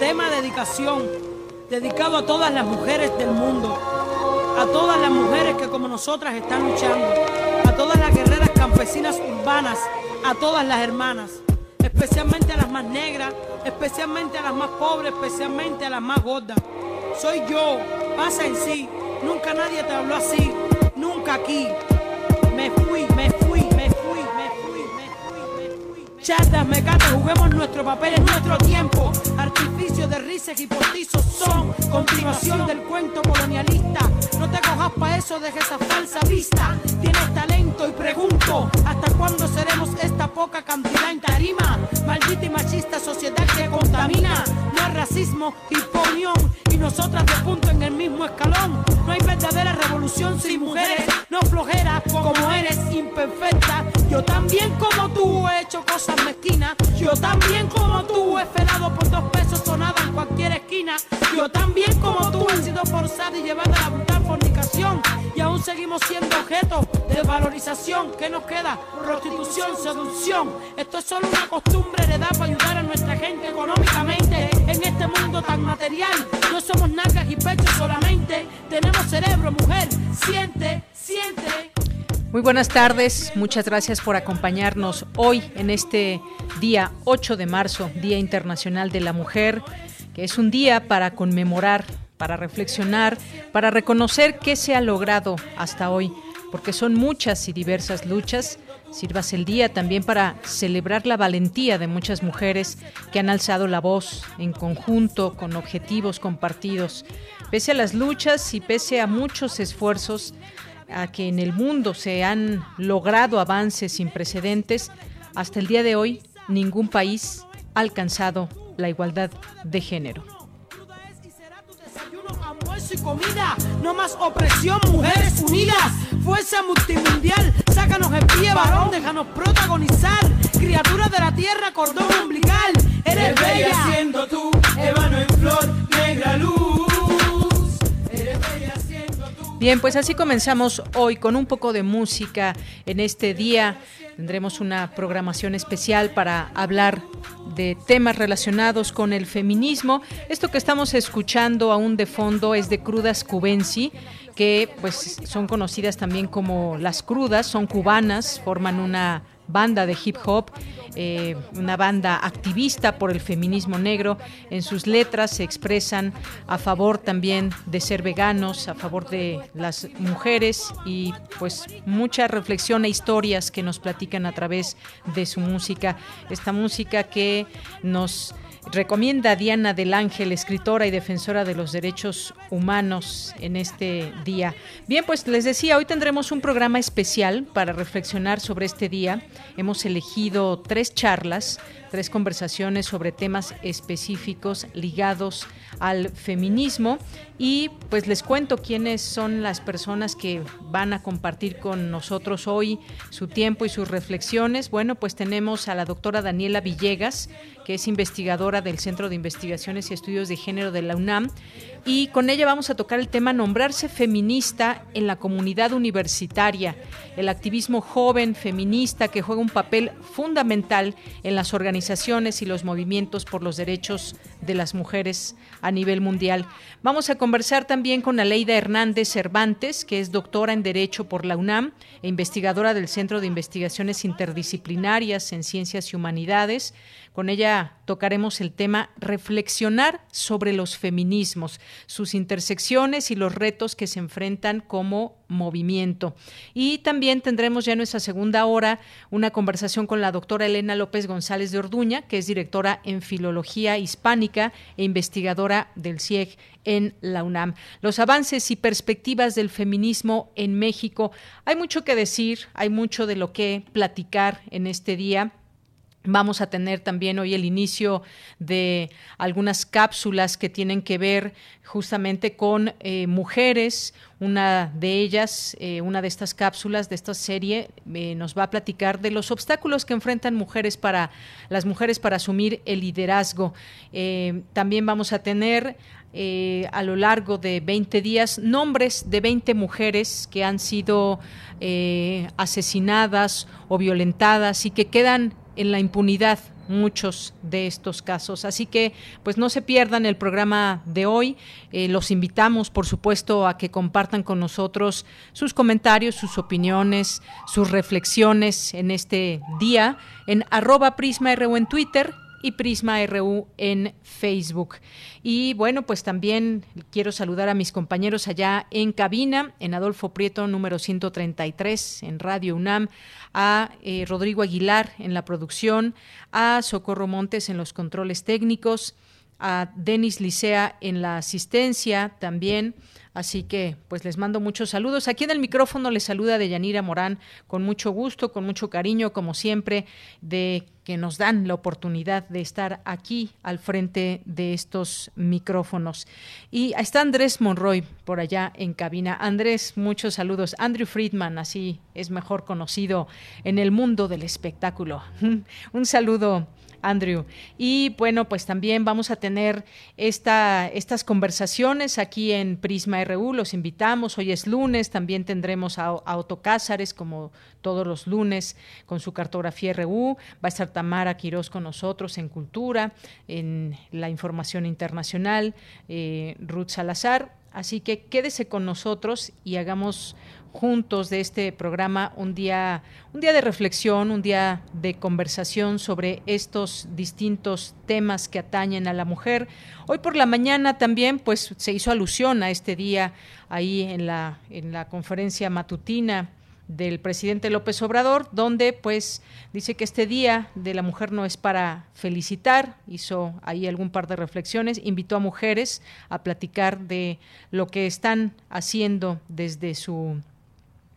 Tema dedicación, dedicado a todas las mujeres del mundo, a todas las mujeres que como nosotras están luchando, a todas las guerreras campesinas urbanas, a todas las hermanas, especialmente a las más negras, especialmente a las más pobres, especialmente a las más gordas. Soy yo, pasa en sí, nunca nadie te habló así, nunca aquí. Me fui, me fui, me fui, me fui, me fui, me fui. Chatas, mecates, juguemos nuestro papel en nuestro tiempo de risas y postizos son continuación del cuento colonialista. No te cojas pa' eso, deja esa falsa vista. Tienes talento y pregunto, ¿hasta cuándo seremos esta poca cantidad en tarima? Maldita y machista sociedad que contamina. No hay racismo, imponión y nosotras de punto en el mismo escalón. No hay verdadera revolución sin mujeres, no flojera como eres imperfecta. Yo también como tú he hecho cosas mezquinas. Yo también como tú he esperado por dos pesos sonados en cualquier esquina. Yo también como tú he sido forzada y llevada a la brutal fornicación. Y aún seguimos siendo objeto de valorización. ¿Qué nos queda? Prostitución, seducción. Esto es solo una costumbre heredada para ayudar a nuestra gente económicamente. En este mundo tan material, no somos nalgas y pechos solamente. Tenemos cerebro, mujer. Siente, siente. Muy buenas tardes, muchas gracias por acompañarnos hoy en este día 8 de marzo, Día Internacional de la Mujer, que es un día para conmemorar, para reflexionar, para reconocer qué se ha logrado hasta hoy, porque son muchas y diversas luchas. Sirvas el día también para celebrar la valentía de muchas mujeres que han alzado la voz en conjunto, con objetivos compartidos. Pese a las luchas y pese a muchos esfuerzos, a que en el mundo se han logrado avances sin precedentes, hasta el día de hoy ningún país ha alcanzado la igualdad de género. y comida, no más opresión, mujeres unidas, fuerza multimundial, sácanos el pie, varón, déjanos protagonizar, criatura de la tierra, cordón umbilical, eres bella siendo tú, ébano en flor, negra luz. Bien, pues así comenzamos hoy con un poco de música en este día. Tendremos una programación especial para hablar de temas relacionados con el feminismo. Esto que estamos escuchando aún de fondo es de Crudas Cubensi, que pues son conocidas también como las crudas, son cubanas, forman una banda de hip hop, eh, una banda activista por el feminismo negro. En sus letras se expresan a favor también de ser veganos, a favor de las mujeres y pues mucha reflexión e historias que nos platican a través de su música. Esta música que nos recomienda Diana del Ángel, escritora y defensora de los derechos humanos en este día. Bien, pues les decía, hoy tendremos un programa especial para reflexionar sobre este día. Hemos elegido tres charlas tres conversaciones sobre temas específicos ligados al feminismo y pues les cuento quiénes son las personas que van a compartir con nosotros hoy su tiempo y sus reflexiones. Bueno, pues tenemos a la doctora Daniela Villegas, que es investigadora del Centro de Investigaciones y Estudios de Género de la UNAM y con ella vamos a tocar el tema nombrarse feminista en la comunidad universitaria, el activismo joven feminista que juega un papel fundamental en las organizaciones y los movimientos por los derechos de las mujeres a nivel mundial. Vamos a conversar también con Aleida Hernández Cervantes, que es doctora en Derecho por la UNAM e investigadora del Centro de Investigaciones Interdisciplinarias en Ciencias y Humanidades. Con ella tocaremos el tema reflexionar sobre los feminismos, sus intersecciones y los retos que se enfrentan como movimiento. Y también tendremos ya en nuestra segunda hora una conversación con la doctora Elena López González de Orduña, que es directora en Filología Hispánica e investigadora del CIEG en la UNAM. Los avances y perspectivas del feminismo en México. Hay mucho que decir, hay mucho de lo que platicar en este día. Vamos a tener también hoy el inicio de algunas cápsulas que tienen que ver justamente con eh, mujeres. Una de ellas, eh, una de estas cápsulas de esta serie, eh, nos va a platicar de los obstáculos que enfrentan mujeres para las mujeres para asumir el liderazgo. también vamos a tener a lo largo de 20 días nombres de 20 mujeres que han sido asesinadas o violentadas y que quedan en la impunidad muchos de estos casos. Así que, pues no se pierdan el programa de hoy. Eh, los invitamos, por supuesto, a que compartan con nosotros sus comentarios, sus opiniones, sus reflexiones en este día en arroba Prisma en Twitter y Prisma RU en Facebook. Y bueno, pues también quiero saludar a mis compañeros allá en cabina, en Adolfo Prieto número 133, en Radio UNAM, a eh, Rodrigo Aguilar en la producción, a Socorro Montes en los controles técnicos, a Denis Licea en la asistencia también. Así que, pues les mando muchos saludos. Aquí en el micrófono les saluda Deyanira Morán con mucho gusto, con mucho cariño, como siempre, de que nos dan la oportunidad de estar aquí al frente de estos micrófonos. Y está Andrés Monroy por allá en cabina. Andrés, muchos saludos. Andrew Friedman, así es mejor conocido en el mundo del espectáculo. Un saludo Andrew. Y bueno, pues también vamos a tener esta, estas conversaciones aquí en Prisma RU. Los invitamos. Hoy es lunes. También tendremos a, a Otto Cázares, como todos los lunes, con su cartografía RU. Va a estar Tamara Quirós con nosotros en Cultura, en la información internacional, eh, Ruth Salazar. Así que quédese con nosotros y hagamos juntos de este programa un día, un día de reflexión, un día de conversación sobre estos distintos temas que atañen a la mujer. Hoy por la mañana también pues se hizo alusión a este día ahí en la, en la conferencia matutina del presidente López Obrador, donde pues dice que este día de la mujer no es para felicitar, hizo ahí algún par de reflexiones, invitó a mujeres a platicar de lo que están haciendo desde su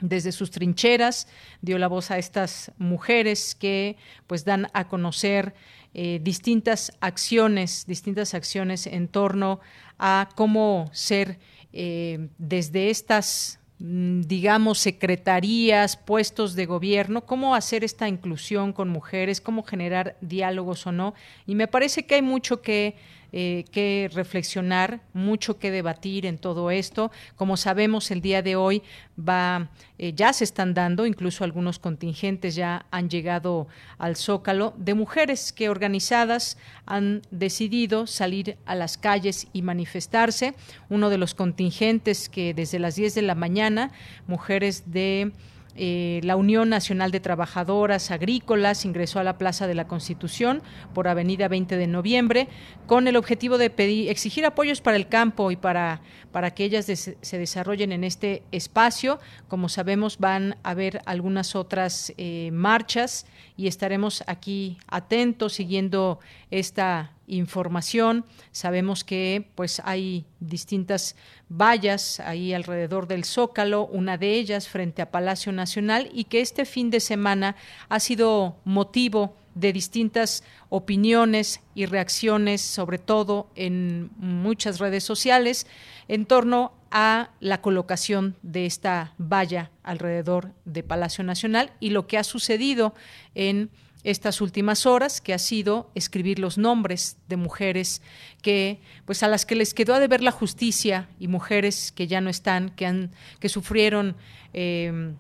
desde sus trincheras, dio la voz a estas mujeres que pues dan a conocer eh, distintas acciones, distintas acciones en torno a cómo ser eh, desde estas mm, digamos, secretarías, puestos de gobierno, cómo hacer esta inclusión con mujeres, cómo generar diálogos o no. Y me parece que hay mucho que eh, que reflexionar, mucho que debatir en todo esto. Como sabemos, el día de hoy va, eh, ya se están dando, incluso algunos contingentes ya han llegado al Zócalo, de mujeres que organizadas han decidido salir a las calles y manifestarse. Uno de los contingentes que desde las 10 de la mañana, mujeres de eh, la Unión Nacional de Trabajadoras Agrícolas ingresó a la Plaza de la Constitución por Avenida 20 de Noviembre con el objetivo de pedir, exigir apoyos para el campo y para, para que ellas se desarrollen en este espacio. Como sabemos, van a haber algunas otras eh, marchas y estaremos aquí atentos siguiendo esta información. Sabemos que pues hay distintas vallas ahí alrededor del Zócalo, una de ellas frente a Palacio Nacional y que este fin de semana ha sido motivo de distintas opiniones y reacciones, sobre todo en muchas redes sociales, en torno a la colocación de esta valla alrededor de Palacio Nacional y lo que ha sucedido en estas últimas horas, que ha sido escribir los nombres de mujeres que, pues a las que les quedó a deber la justicia y mujeres que ya no están, que han, que sufrieron em,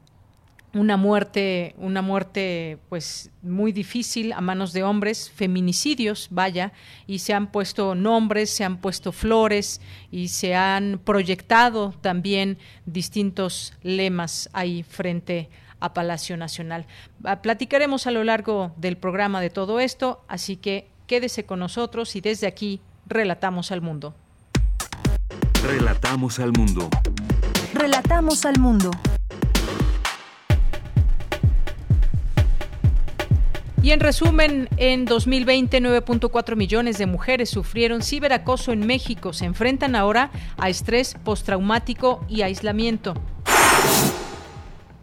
una muerte, una muerte pues muy difícil a manos de hombres, feminicidios, vaya, y se han puesto nombres, se han puesto flores y se han proyectado también distintos lemas ahí frente a a Palacio Nacional. Ah, platicaremos a lo largo del programa de todo esto, así que quédese con nosotros y desde aquí relatamos al mundo. Relatamos al mundo. Relatamos al mundo. Y en resumen, en 2020 9.4 millones de mujeres sufrieron ciberacoso en México. Se enfrentan ahora a estrés postraumático y aislamiento.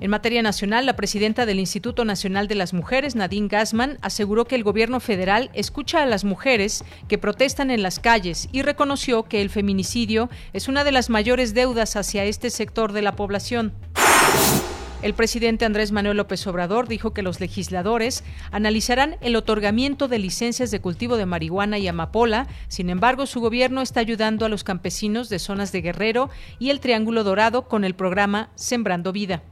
En materia nacional, la presidenta del Instituto Nacional de las Mujeres, Nadine Gassman, aseguró que el gobierno federal escucha a las mujeres que protestan en las calles y reconoció que el feminicidio es una de las mayores deudas hacia este sector de la población. El presidente Andrés Manuel López Obrador dijo que los legisladores analizarán el otorgamiento de licencias de cultivo de marihuana y amapola. Sin embargo, su gobierno está ayudando a los campesinos de zonas de Guerrero y el Triángulo Dorado con el programa Sembrando Vida.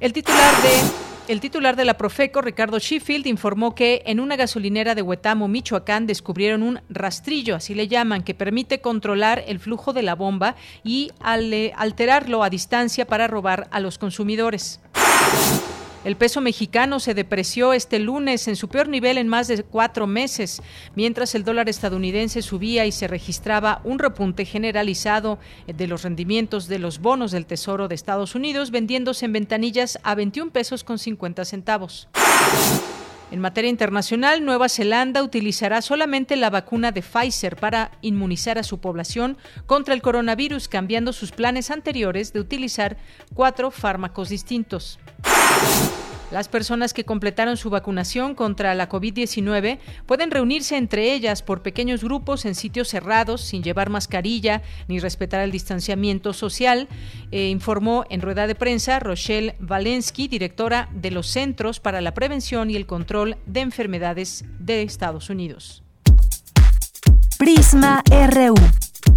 El titular de la Profeco, Ricardo Sheffield, informó que en una gasolinera de Huetamo, Michoacán, descubrieron un rastrillo, así le llaman, que permite controlar el flujo de la bomba y alterarlo a distancia para robar a los consumidores. El peso mexicano se depreció este lunes en su peor nivel en más de cuatro meses, mientras el dólar estadounidense subía y se registraba un repunte generalizado de los rendimientos de los bonos del Tesoro de Estados Unidos, vendiéndose en ventanillas a 21 pesos con 50 centavos. En materia internacional, Nueva Zelanda utilizará solamente la vacuna de Pfizer para inmunizar a su población contra el coronavirus, cambiando sus planes anteriores de utilizar cuatro fármacos distintos. Las personas que completaron su vacunación contra la COVID-19 pueden reunirse entre ellas por pequeños grupos en sitios cerrados sin llevar mascarilla ni respetar el distanciamiento social, eh, informó en rueda de prensa Rochelle Valensky, directora de los Centros para la Prevención y el Control de Enfermedades de Estados Unidos. Prisma RU.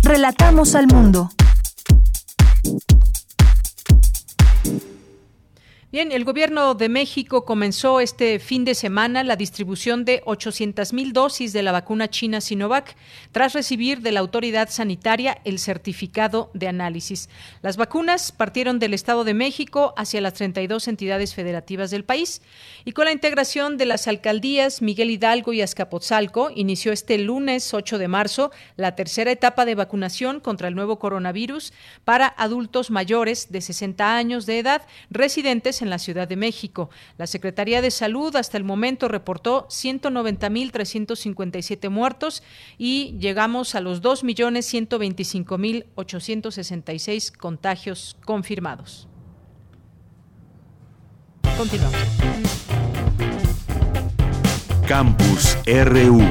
Relatamos al mundo. Bien, el gobierno de México comenzó este fin de semana la distribución de 800 mil dosis de la vacuna china Sinovac, tras recibir de la autoridad sanitaria el certificado de análisis. Las vacunas partieron del Estado de México hacia las 32 entidades federativas del país y con la integración de las alcaldías Miguel Hidalgo y Azcapotzalco, inició este lunes 8 de marzo la tercera etapa de vacunación contra el nuevo coronavirus para adultos mayores de 60 años de edad residentes en la Ciudad de México. La Secretaría de Salud hasta el momento reportó 190.357 muertos y llegamos a los 2.125.866 contagios confirmados. Continuamos. Campus RU.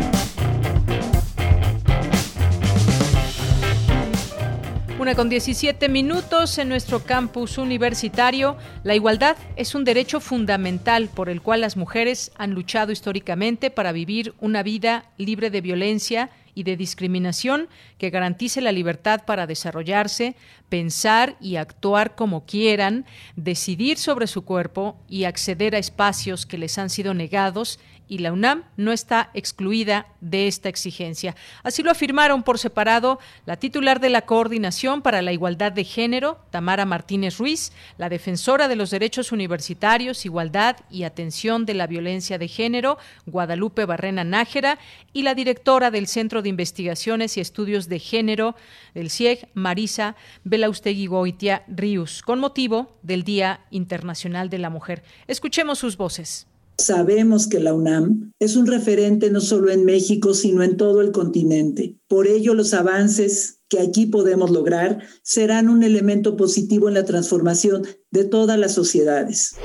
Una con 17 minutos en nuestro campus universitario. La igualdad es un derecho fundamental por el cual las mujeres han luchado históricamente para vivir una vida libre de violencia y de discriminación que garantice la libertad para desarrollarse, pensar y actuar como quieran, decidir sobre su cuerpo y acceder a espacios que les han sido negados y la UNAM no está excluida de esta exigencia. Así lo afirmaron por separado la titular de la Coordinación para la Igualdad de Género, Tamara Martínez Ruiz, la defensora de los derechos universitarios, igualdad y atención de la violencia de género, Guadalupe Barrena Nájera, y la directora del Centro de Investigaciones y Estudios de Género del CIEG, Marisa Belaustegui Goitia Rius, con motivo del Día Internacional de la Mujer. Escuchemos sus voces. Sabemos que la UNAM es un referente no solo en México, sino en todo el continente. Por ello, los avances que aquí podemos lograr serán un elemento positivo en la transformación de todas las sociedades.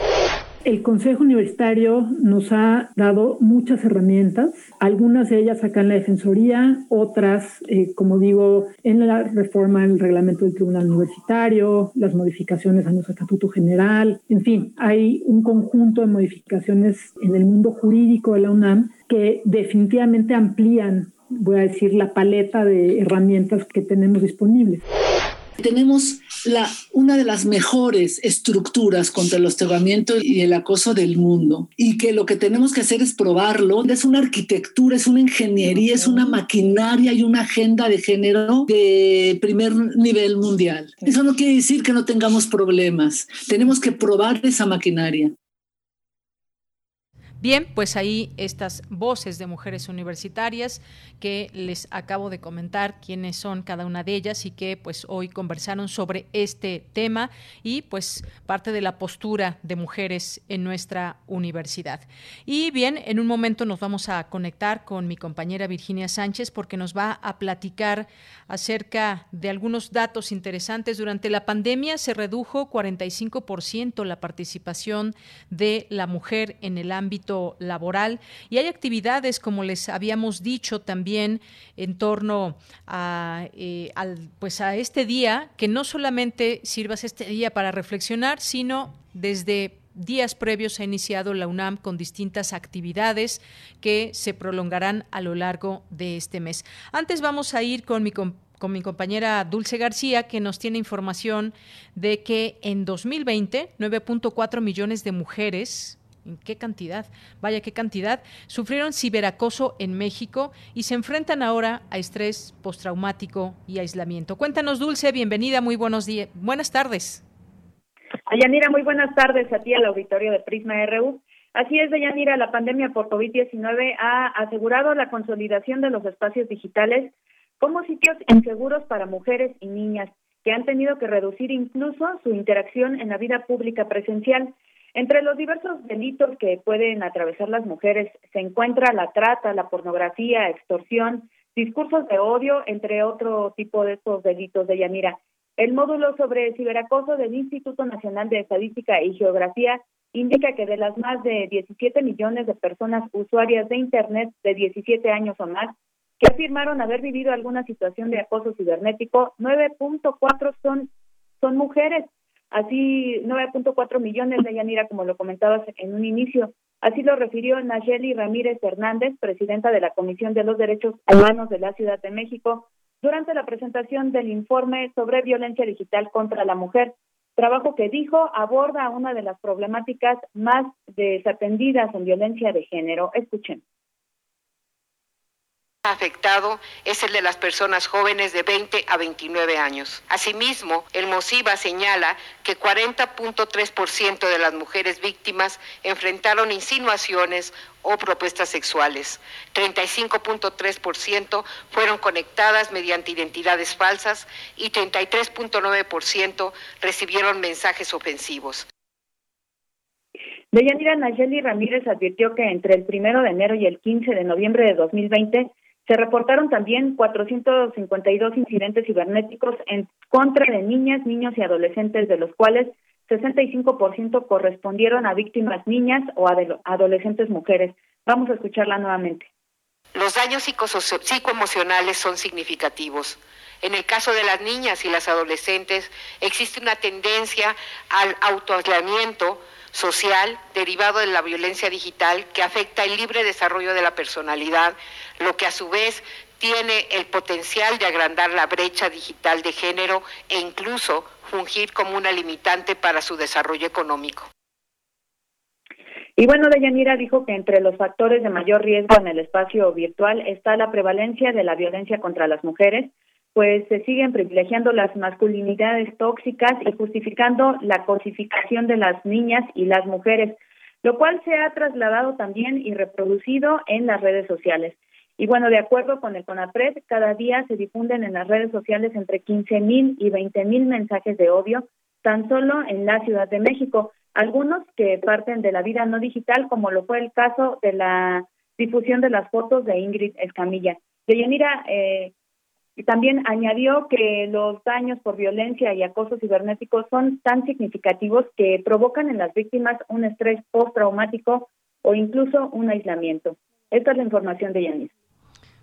El Consejo Universitario nos ha dado muchas herramientas, algunas de ellas acá en la Defensoría, otras, eh, como digo, en la reforma del reglamento del Tribunal Universitario, las modificaciones a nuestro Estatuto General, en fin, hay un conjunto de modificaciones en el mundo jurídico de la UNAM que definitivamente amplían, voy a decir, la paleta de herramientas que tenemos disponibles. Tenemos la, una de las mejores estructuras contra el hostigamiento y el acoso del mundo y que lo que tenemos que hacer es probarlo. Es una arquitectura, es una ingeniería, es una maquinaria y una agenda de género de primer nivel mundial. Eso no quiere decir que no tengamos problemas. Tenemos que probar esa maquinaria. Bien, pues ahí estas voces de mujeres universitarias que les acabo de comentar quiénes son cada una de ellas y que pues hoy conversaron sobre este tema y pues parte de la postura de mujeres en nuestra universidad. Y bien, en un momento nos vamos a conectar con mi compañera Virginia Sánchez porque nos va a platicar acerca de algunos datos interesantes. Durante la pandemia se redujo 45% la participación de la mujer en el ámbito laboral y hay actividades, como les habíamos dicho también, en torno a, eh, pues a este día, que no solamente sirvas este día para reflexionar, sino desde días previos ha iniciado la UNAM con distintas actividades que se prolongarán a lo largo de este mes. Antes vamos a ir con mi con mi compañera Dulce García, que nos tiene información de que en 2020 9.4 millones de mujeres ¿En qué cantidad? Vaya, qué cantidad. Sufrieron ciberacoso en México y se enfrentan ahora a estrés postraumático y aislamiento. Cuéntanos, Dulce, bienvenida, muy buenos días. Buenas tardes. Ayanira, muy buenas tardes a ti al auditorio de Prisma RU. Así es, Deyanira, la pandemia por COVID-19 ha asegurado la consolidación de los espacios digitales como sitios inseguros para mujeres y niñas que han tenido que reducir incluso su interacción en la vida pública presencial. Entre los diversos delitos que pueden atravesar las mujeres se encuentra la trata, la pornografía, extorsión, discursos de odio, entre otro tipo de estos delitos de Yanira. El módulo sobre ciberacoso del Instituto Nacional de Estadística y Geografía indica que de las más de 17 millones de personas usuarias de Internet de 17 años o más que afirmaron haber vivido alguna situación de acoso cibernético, 9.4 son, son mujeres. Así, 9.4 millones de Yanira, como lo comentabas en un inicio. Así lo refirió Nayeli Ramírez Hernández, presidenta de la Comisión de los Derechos Humanos de la Ciudad de México, durante la presentación del informe sobre violencia digital contra la mujer, trabajo que dijo aborda una de las problemáticas más desatendidas en violencia de género. Escuchen afectado es el de las personas jóvenes de 20 a 29 años. Asimismo, el MOSIVA señala que 40.3% de las mujeres víctimas enfrentaron insinuaciones o propuestas sexuales. 35.3% fueron conectadas mediante identidades falsas y 33.9% recibieron mensajes ofensivos. Deyanira Nayeli Ramírez advirtió que entre el primero de enero y el 15 de noviembre de 2020 se reportaron también 452 incidentes cibernéticos en contra de niñas, niños y adolescentes, de los cuales 65% correspondieron a víctimas niñas o adolescentes mujeres. Vamos a escucharla nuevamente. Los daños psicoemocionales son significativos. En el caso de las niñas y las adolescentes existe una tendencia al autoaislamiento social derivado de la violencia digital que afecta el libre desarrollo de la personalidad, lo que a su vez tiene el potencial de agrandar la brecha digital de género e incluso fungir como una limitante para su desarrollo económico. Y bueno, Deyanira dijo que entre los factores de mayor riesgo en el espacio virtual está la prevalencia de la violencia contra las mujeres, pues se siguen privilegiando las masculinidades tóxicas y justificando la cosificación de las niñas y las mujeres, lo cual se ha trasladado también y reproducido en las redes sociales. Y bueno, de acuerdo con el CONAPRED, cada día se difunden en las redes sociales entre 15 mil y 20 mil mensajes de odio, tan solo en la Ciudad de México. Algunos que parten de la vida no digital, como lo fue el caso de la difusión de las fotos de Ingrid Escamilla. Deyanira, eh, y también añadió que los daños por violencia y acoso cibernético son tan significativos que provocan en las víctimas un estrés postraumático o incluso un aislamiento. Esta es la información de Yanis.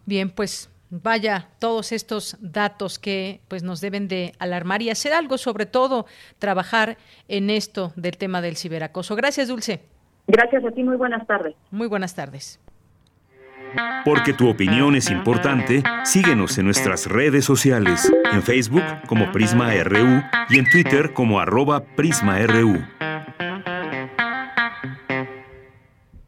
Bien, pues vaya todos estos datos que pues nos deben de alarmar y hacer algo, sobre todo trabajar en esto del tema del ciberacoso. Gracias, Dulce. Gracias a ti, muy buenas tardes. Muy buenas tardes. Porque tu opinión es importante, síguenos en nuestras redes sociales, en Facebook como Prisma RU y en Twitter como arroba PrismaRU.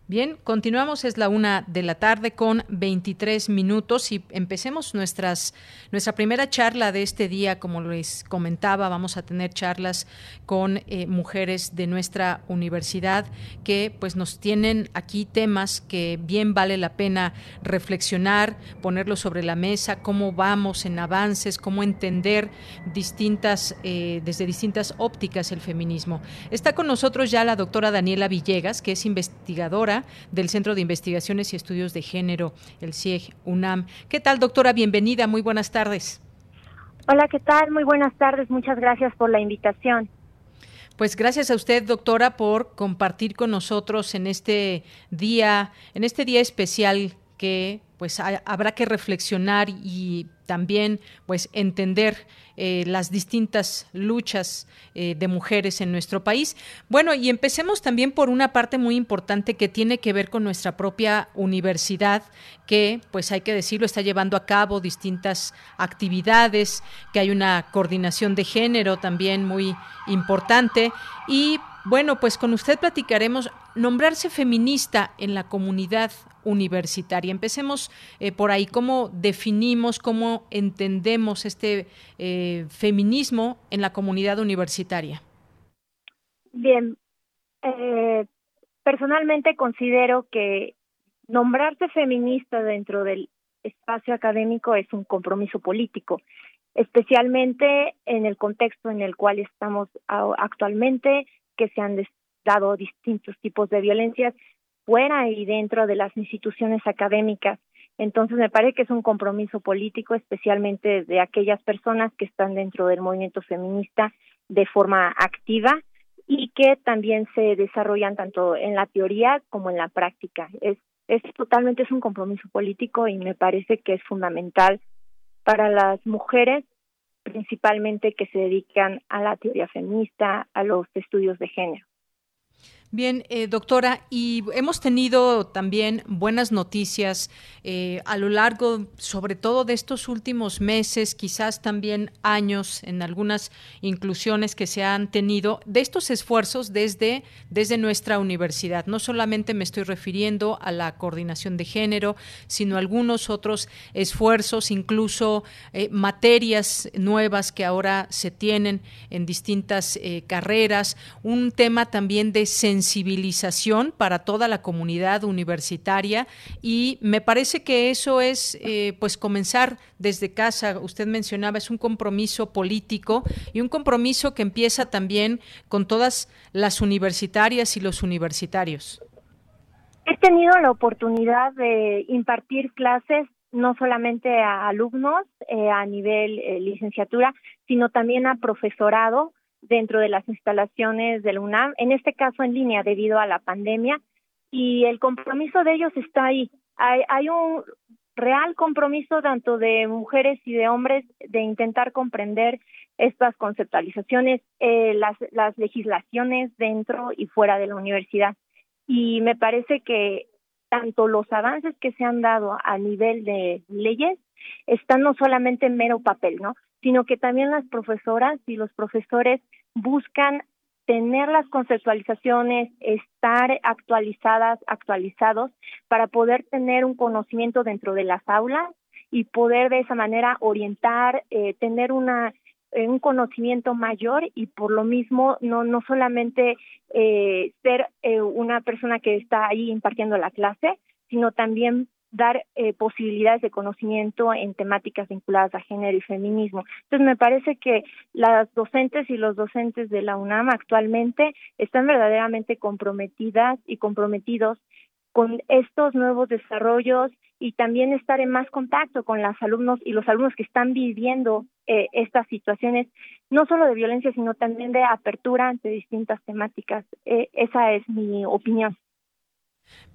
Bien, continuamos, es la una de la tarde con 23 minutos y empecemos nuestras, nuestra primera charla de este día. Como les comentaba, vamos a tener charlas con eh, mujeres de nuestra universidad que pues nos tienen aquí temas que bien vale la pena reflexionar, ponerlos sobre la mesa, cómo vamos en avances, cómo entender distintas, eh, desde distintas ópticas el feminismo. Está con nosotros ya la doctora Daniela Villegas, que es investigadora del Centro de Investigaciones y Estudios de Género, el CIEG UNAM. ¿Qué tal, doctora? Bienvenida, muy buenas tardes. Hola, ¿qué tal? Muy buenas tardes, muchas gracias por la invitación. Pues gracias a usted, doctora, por compartir con nosotros en este día, en este día especial que pues habrá que reflexionar y también pues entender eh, las distintas luchas eh, de mujeres en nuestro país. Bueno, y empecemos también por una parte muy importante que tiene que ver con nuestra propia universidad, que pues hay que decirlo, está llevando a cabo distintas actividades, que hay una coordinación de género también muy importante y bueno, pues con usted platicaremos nombrarse feminista en la comunidad universitaria. Empecemos eh, por ahí, ¿cómo definimos, cómo entendemos este eh, feminismo en la comunidad universitaria? Bien, eh, personalmente considero que nombrarse feminista dentro del espacio académico es un compromiso político, especialmente en el contexto en el cual estamos actualmente, que se han dado distintos tipos de violencias fuera y dentro de las instituciones académicas. Entonces me parece que es un compromiso político, especialmente de aquellas personas que están dentro del movimiento feminista de forma activa y que también se desarrollan tanto en la teoría como en la práctica. Es, totalmente es un compromiso político y me parece que es fundamental para las mujeres principalmente que se dedican a la teoría feminista, a los estudios de género. Bien, eh, doctora, y hemos tenido también buenas noticias eh, a lo largo, sobre todo de estos últimos meses, quizás también años, en algunas inclusiones que se han tenido, de estos esfuerzos desde, desde nuestra universidad. No solamente me estoy refiriendo a la coordinación de género, sino algunos otros esfuerzos, incluso eh, materias nuevas que ahora se tienen en distintas carreras, un tema también de sensibilidad sensibilización para toda la comunidad universitaria y me parece que eso es eh, pues comenzar desde casa. Usted mencionaba, es un compromiso político y un compromiso que empieza también con todas las universitarias y los universitarios. He tenido la oportunidad de impartir clases no solamente a alumnos eh, a nivel eh, licenciatura, sino también a profesorado dentro de las instalaciones del UNAM, en este caso en línea debido a la pandemia, y el compromiso de ellos está ahí. Hay, hay un real compromiso tanto de mujeres y de hombres de intentar comprender estas conceptualizaciones, eh, las, las legislaciones dentro y fuera de la universidad. Y me parece que tanto los avances que se han dado a nivel de leyes están no solamente en mero papel, ¿no? sino que también las profesoras y los profesores buscan tener las conceptualizaciones, estar actualizadas, actualizados, para poder tener un conocimiento dentro de las aulas y poder de esa manera orientar, eh, tener una un conocimiento mayor y por lo mismo no no solamente eh, ser eh, una persona que está ahí impartiendo la clase, sino también dar eh, posibilidades de conocimiento en temáticas vinculadas a género y feminismo. Entonces, me parece que las docentes y los docentes de la UNAM actualmente están verdaderamente comprometidas y comprometidos con estos nuevos desarrollos y también estar en más contacto con los alumnos y los alumnos que están viviendo eh, estas situaciones, no solo de violencia, sino también de apertura ante distintas temáticas. Eh, esa es mi opinión.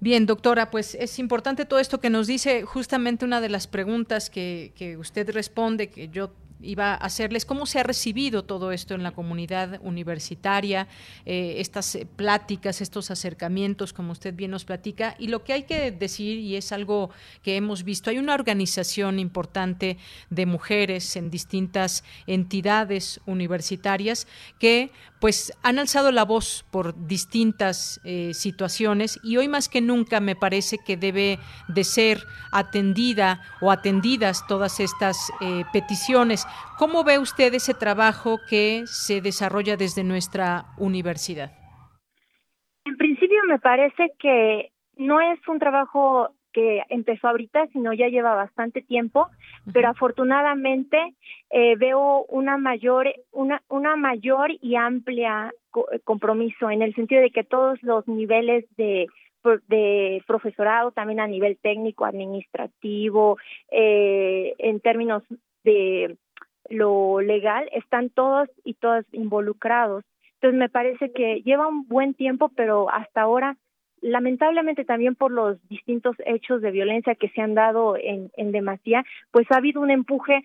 Bien, doctora, pues es importante todo esto que nos dice. Justamente una de las preguntas que, que usted responde, que yo iba a hacerles cómo se ha recibido todo esto en la comunidad universitaria, eh, estas eh, pláticas, estos acercamientos, como usted bien nos platica, y lo que hay que decir, y es algo que hemos visto, hay una organización importante de mujeres en distintas entidades universitarias que pues han alzado la voz por distintas eh, situaciones y hoy más que nunca me parece que debe de ser atendida o atendidas todas estas peticiones. ¿Cómo ve usted ese trabajo que se desarrolla desde nuestra universidad? En principio me parece que no es un trabajo que empezó ahorita, sino ya lleva bastante tiempo, pero afortunadamente eh, veo una mayor, una, una mayor y amplia compromiso en el sentido de que todos los niveles de de profesorado también a nivel técnico, administrativo, eh, en términos de lo legal, están todos y todas involucrados. Entonces me parece que lleva un buen tiempo, pero hasta ahora lamentablemente también por los distintos hechos de violencia que se han dado en, en demasía, pues ha habido un empuje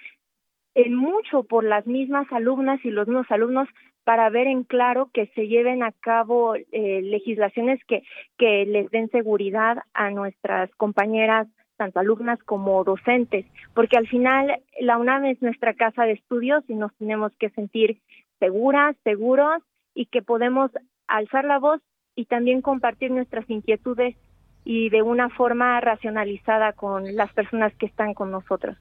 en mucho por las mismas alumnas y los mismos alumnos para ver en claro que se lleven a cabo eh, legislaciones que, que les den seguridad a nuestras compañeras, tanto alumnas como docentes, porque al final la UNAM es nuestra casa de estudios y nos tenemos que sentir seguras, seguros y que podemos alzar la voz y también compartir nuestras inquietudes y de una forma racionalizada con las personas que están con nosotros.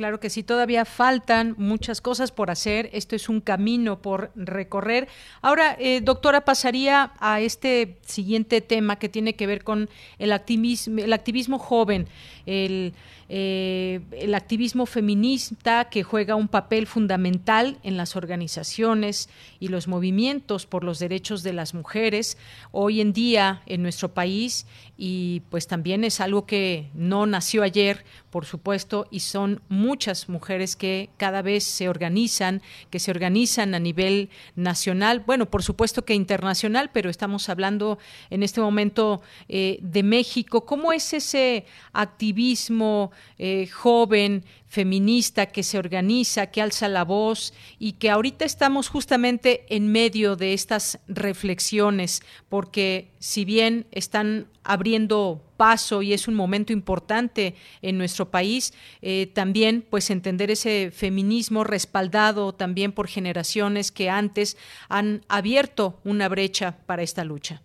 Claro que sí, todavía faltan muchas cosas por hacer. Esto es un camino por recorrer. Ahora, eh, doctora, pasaría a este siguiente tema que tiene que ver con el activismo, el activismo joven, el eh, el activismo feminista que juega un papel fundamental en las organizaciones y los movimientos por los derechos de las mujeres hoy en día en nuestro país y pues también es algo que no nació ayer, por supuesto, y son muchas mujeres que cada vez se organizan, que se organizan a nivel nacional, bueno, por supuesto que internacional, pero estamos hablando en este momento eh, de México. ¿Cómo es ese activismo eh, joven, feminista, que se organiza, que alza la voz y que ahorita estamos justamente en medio de estas reflexiones, porque si bien están abriendo paso y es un momento importante en nuestro país, eh, también pues entender ese feminismo respaldado también por generaciones que antes han abierto una brecha para esta lucha.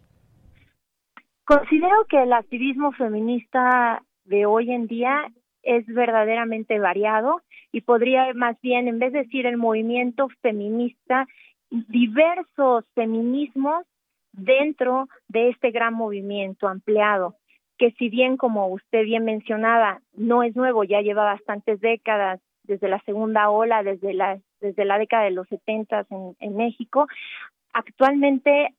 Considero que el activismo feminista de hoy en día es verdaderamente variado y podría más bien, en vez de decir el movimiento feminista, diversos feminismos dentro de este gran movimiento ampliado, que si bien, como usted bien mencionaba, no es nuevo, ya lleva bastantes décadas, desde la segunda ola, desde la, desde la década de los setentas en, en México, actualmente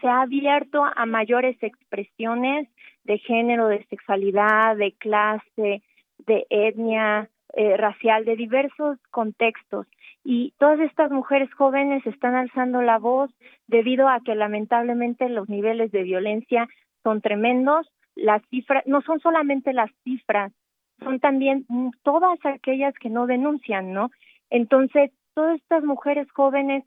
se ha abierto a mayores expresiones de género, de sexualidad, de clase, de etnia eh, racial, de diversos contextos. Y todas estas mujeres jóvenes están alzando la voz debido a que lamentablemente los niveles de violencia son tremendos. Las cifras, no son solamente las cifras, son también todas aquellas que no denuncian, ¿no? Entonces, todas estas mujeres jóvenes,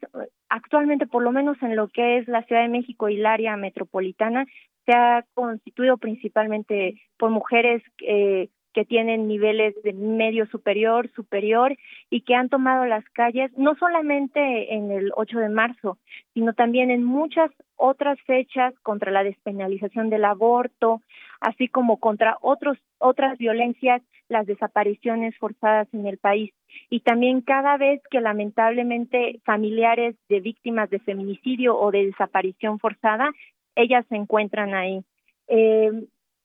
actualmente, por lo menos en lo que es la Ciudad de México y el área metropolitana, se ha constituido principalmente por mujeres eh, que tienen niveles de medio superior, superior y que han tomado las calles no solamente en el 8 de marzo, sino también en muchas otras fechas contra la despenalización del aborto, así como contra otros otras violencias, las desapariciones forzadas en el país y también cada vez que lamentablemente familiares de víctimas de feminicidio o de desaparición forzada, ellas se encuentran ahí. Eh,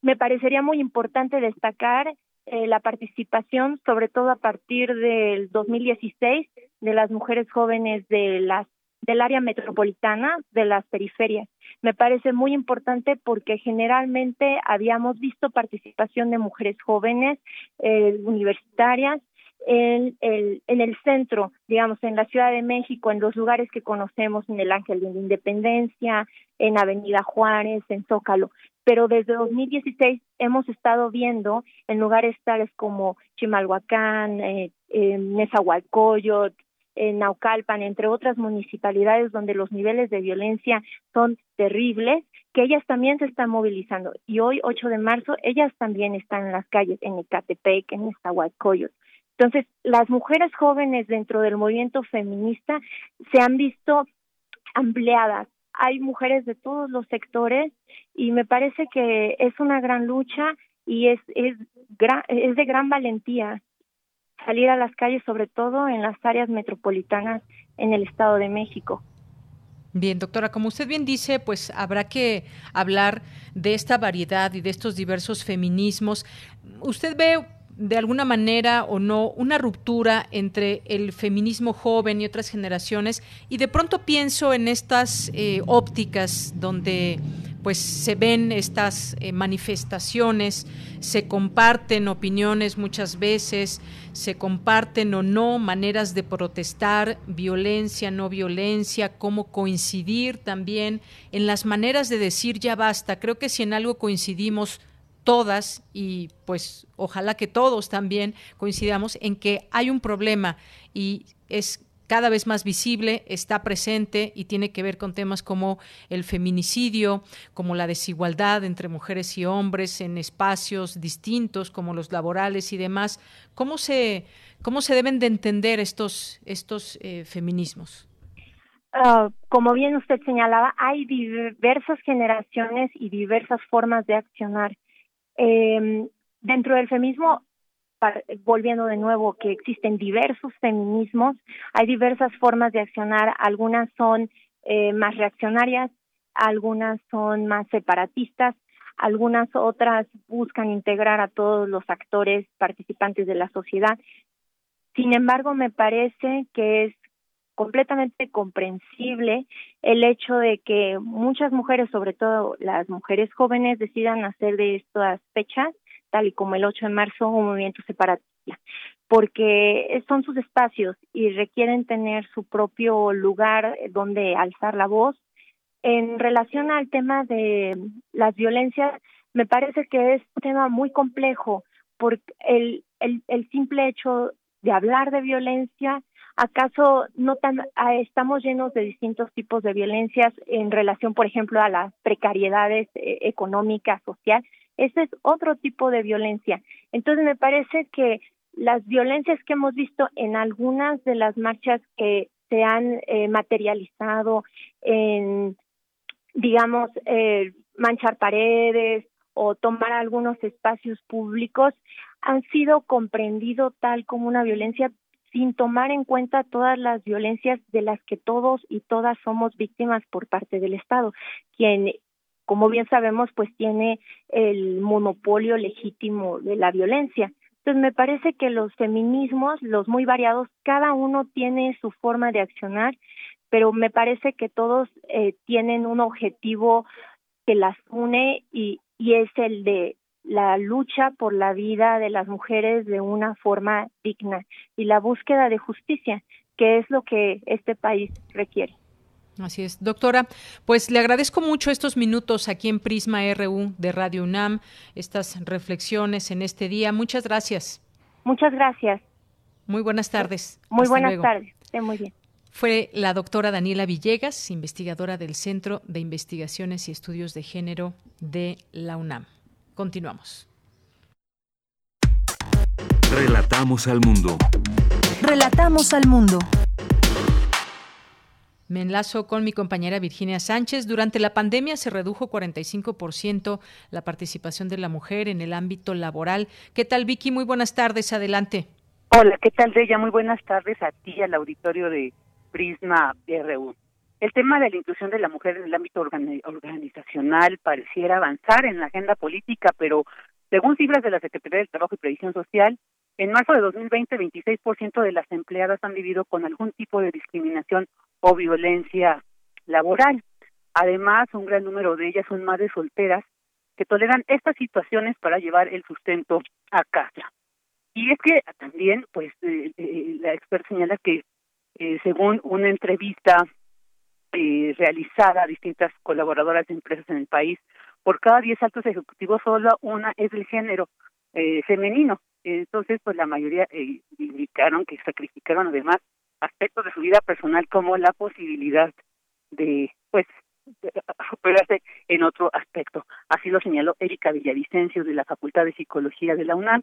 me parecería muy importante destacar eh, la participación, sobre todo a partir del 2016, de las mujeres jóvenes de las del área metropolitana, de las periferias. Me parece muy importante porque generalmente habíamos visto participación de mujeres jóvenes eh, universitarias en el, en el centro, digamos, en la Ciudad de México, en los lugares que conocemos, en el Ángel de la Independencia, en Avenida Juárez, en Zócalo. Pero desde 2016 hemos estado viendo en lugares tales como Chimalhuacán, eh, eh, Nezahualcóyotl, en Naucalpan, entre otras municipalidades donde los niveles de violencia son terribles, que ellas también se están movilizando. Y hoy, 8 de marzo, ellas también están en las calles, en Ecatepec, en Nezahualcóyotl. Entonces, las mujeres jóvenes dentro del movimiento feminista se han visto ampliadas. Hay mujeres de todos los sectores y me parece que es una gran lucha y es, es, de gran valentía salir a las calles, sobre todo en las áreas metropolitanas en el Estado de México. Bien, doctora, como usted bien dice, pues habrá que hablar de esta variedad y de estos diversos feminismos. ¿Usted ve de alguna manera o no una ruptura entre el feminismo joven y otras generaciones y de pronto pienso en estas eh, ópticas donde pues se ven estas eh, manifestaciones, se comparten opiniones muchas veces, se comparten o no maneras de protestar, violencia, no violencia, cómo coincidir también en las maneras de decir ya basta. Creo que si en algo coincidimos todas y pues ojalá que todos también coincidamos en que hay un problema y es cada vez más visible, está presente y tiene que ver con temas como el feminicidio, como la desigualdad entre mujeres y hombres en espacios distintos como los laborales y demás. ¿Cómo se, cómo se deben de entender estos, estos eh, feminismos? Ah, como bien usted señalaba, hay diversas generaciones y diversas formas de accionar. Eh, dentro del feminismo, volviendo de nuevo, que existen diversos feminismos, hay diversas formas de accionar, algunas son eh, más reaccionarias, algunas son más separatistas, algunas otras buscan integrar a todos los actores participantes de la sociedad. Sin embargo, me parece que es completamente comprensible el hecho de que muchas mujeres, sobre todo las mujeres jóvenes, decidan hacer de estas fechas, tal y como el 8 de marzo, un movimiento separatista, porque son sus espacios y requieren tener su propio lugar donde alzar la voz. En relación al tema de las violencias, me parece que es un tema muy complejo, porque el, el, el simple hecho de hablar de violencia ¿Acaso no tan, ah, estamos llenos de distintos tipos de violencias en relación, por ejemplo, a las precariedades eh, económicas, social? Ese es otro tipo de violencia. Entonces, me parece que las violencias que hemos visto en algunas de las marchas que se han eh, materializado en, digamos, eh, manchar paredes o tomar algunos espacios públicos, han sido comprendido tal como una violencia sin tomar en cuenta todas las violencias de las que todos y todas somos víctimas por parte del Estado, quien como bien sabemos, pues tiene el monopolio legítimo de la violencia. Entonces, me parece que los feminismos, los muy variados, cada uno tiene su forma de accionar, pero me parece que todos eh, tienen un objetivo que las une y, y es el de la lucha por la vida de las mujeres de una forma digna y la búsqueda de justicia, que es lo que este país requiere. Así es, doctora. Pues le agradezco mucho estos minutos aquí en Prisma RU de Radio UNAM, estas reflexiones en este día. Muchas gracias. Muchas gracias. Muy buenas tardes. Muy buenas tardes. muy bien. Fue la doctora Daniela Villegas, investigadora del Centro de Investigaciones y Estudios de Género de la UNAM. Continuamos. Relatamos al mundo. Relatamos al mundo. Me enlazo con mi compañera Virginia Sánchez. Durante la pandemia se redujo 45% la participación de la mujer en el ámbito laboral. ¿Qué tal, Vicky? Muy buenas tardes. Adelante. Hola, ¿qué tal, Bella? Muy buenas tardes a ti y al auditorio de Prisma RU. El tema de la inclusión de la mujer en el ámbito organizacional pareciera avanzar en la agenda política, pero según cifras de la Secretaría del Trabajo y Previsión Social, en marzo de 2020, 26% de las empleadas han vivido con algún tipo de discriminación o violencia laboral. Además, un gran número de ellas son madres solteras que toleran estas situaciones para llevar el sustento a casa. Y es que también, pues, eh, eh, la experta señala que eh, según una entrevista realizada a distintas colaboradoras de empresas en el país, por cada 10 altos ejecutivos solo una es del género femenino. Entonces, pues la mayoría indicaron que sacrificaron además aspectos de su vida personal como la posibilidad de, pues, superarse en otro aspecto. Así lo señaló Erika Villavicencio de la Facultad de Psicología de la UNAM,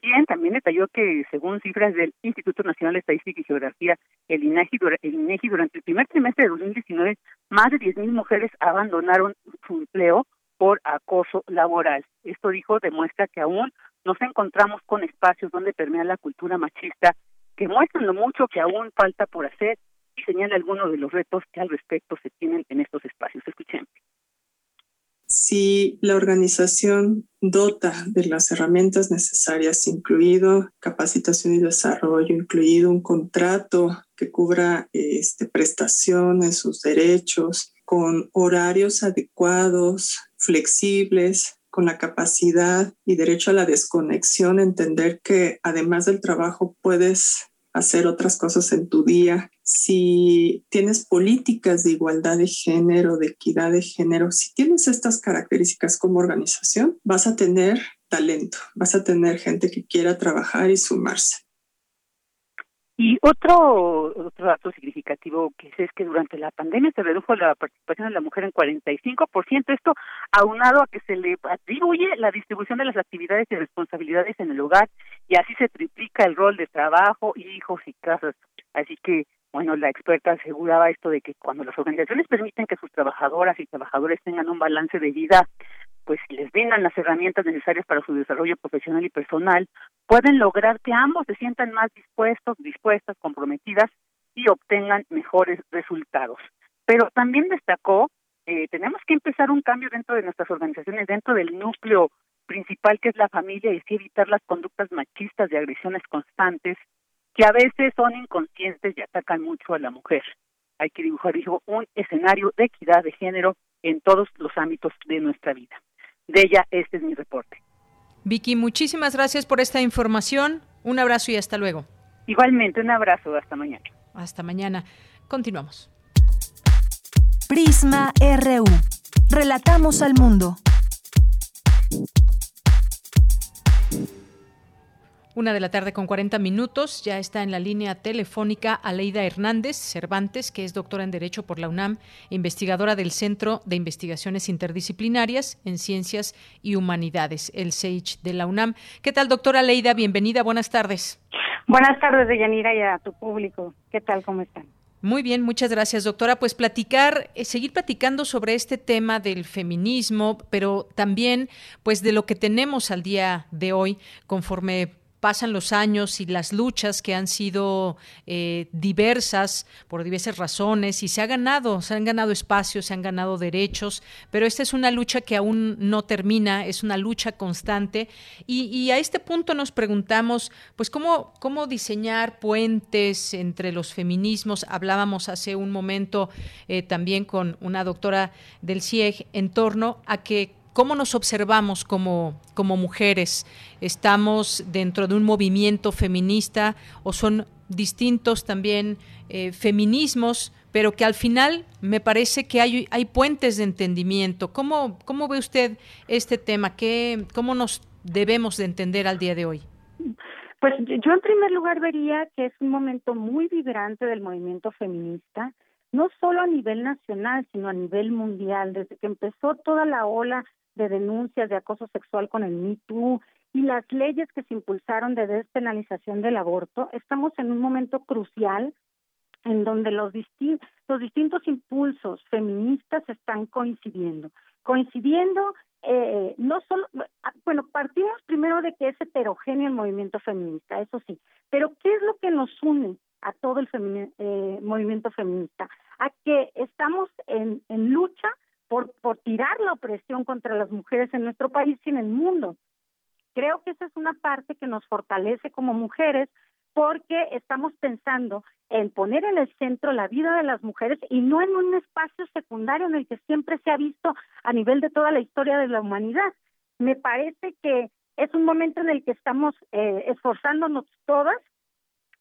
quien también detalló que según cifras del Instituto Nacional de Estadística y Geografía, el INEGI, el INEGI durante el primer trimestre de 2019, más de 10.000 mujeres abandonaron su empleo por acoso laboral. Esto dijo demuestra que aún nos encontramos con espacios donde permea la cultura machista que muestran lo mucho que aún falta por hacer y señala algunos de los retos que al respecto se tienen en estos espacios. Escuchemos. Si la organización dota de las herramientas necesarias, incluido capacitación y desarrollo, incluido un contrato que cubra este, prestaciones, sus derechos, con horarios adecuados, flexibles, con la capacidad y derecho a la desconexión, entender que además del trabajo puedes hacer otras cosas en tu día, si tienes políticas de igualdad de género, de equidad de género, si tienes estas características como organización, vas a tener talento, vas a tener gente que quiera trabajar y sumarse. Y otro, otro dato significativo que es, que durante la pandemia se redujo la participación de la mujer en 45%, esto aunado a que se le atribuye la distribución de las actividades y responsabilidades en el hogar y así se triplica el rol de trabajo, hijos y casas. Así que, bueno, la experta aseguraba esto de que cuando las organizaciones permiten que sus trabajadoras y trabajadores tengan un balance de vida pues les brindan las herramientas necesarias para su desarrollo profesional y personal, pueden lograr que ambos se sientan más dispuestos, dispuestas, comprometidas y obtengan mejores resultados. Pero también destacó, eh, tenemos que empezar un cambio dentro de nuestras organizaciones, dentro del núcleo principal que es la familia y así evitar las conductas machistas de agresiones constantes que a veces son inconscientes y atacan mucho a la mujer. Hay que dibujar, dijo, un escenario de equidad de género en todos los ámbitos de nuestra vida de ella, este es mi reporte. Vicky, muchísimas gracias por esta información. Un abrazo y hasta luego. Igualmente, un abrazo. Hasta mañana. Hasta mañana. Continuamos. Prisma RU. Relatamos al mundo. Una de la tarde con 40 minutos. Ya está en la línea telefónica Aleida Hernández Cervantes, que es doctora en Derecho por la UNAM, investigadora del Centro de Investigaciones Interdisciplinarias en Ciencias y Humanidades, el CEICH de la UNAM. ¿Qué tal, doctora Aleida? Bienvenida. Buenas tardes. Buenas tardes, Deyanira, y a tu público. ¿Qué tal? ¿Cómo están? Muy bien, muchas gracias, doctora. Pues platicar, eh, seguir platicando sobre este tema del feminismo, pero también, pues, de lo que tenemos al día de hoy, conforme pasan los años y las luchas que han sido eh, diversas por diversas razones y se ha ganado, se han ganado espacios, se han ganado derechos, pero esta es una lucha que aún no termina, es una lucha constante y, a este punto nos preguntamos, pues cómo, cómo diseñar puentes entre los feminismos. Hablábamos hace un momento eh, también con una doctora del CIEG en torno a que ¿Cómo nos observamos como, como mujeres? ¿Estamos dentro de un movimiento feminista o son distintos también eh, feminismos, pero que al final me parece que hay, hay puentes de entendimiento? ¿Cómo, ¿Cómo ve usted este tema? ¿Qué, ¿Cómo nos debemos de entender al día de hoy? Pues yo en primer lugar vería que es un momento muy vibrante del movimiento feminista, no solo a nivel nacional, sino a nivel mundial. Desde que empezó toda la ola de denuncias de acoso sexual con el Me y las leyes que se impulsaron de despenalización del aborto, estamos en un momento crucial en donde los, los distintos impulsos feministas están coincidiendo. Coincidiendo, eh, no solo, ah, bueno, partimos primero de que es heterogéneo el movimiento feminista, eso sí, pero ¿qué es lo que nos une a todo el eh, movimiento feminista? A que estamos en, en lucha por, por tirar la opresión contra las mujeres en nuestro país y en el mundo. Creo que esa es una parte que nos fortalece como mujeres porque estamos pensando en poner en el centro la vida de las mujeres y no en un espacio secundario en el que siempre se ha visto a nivel de toda la historia de la humanidad. Me parece que es un momento en el que estamos eh, esforzándonos todas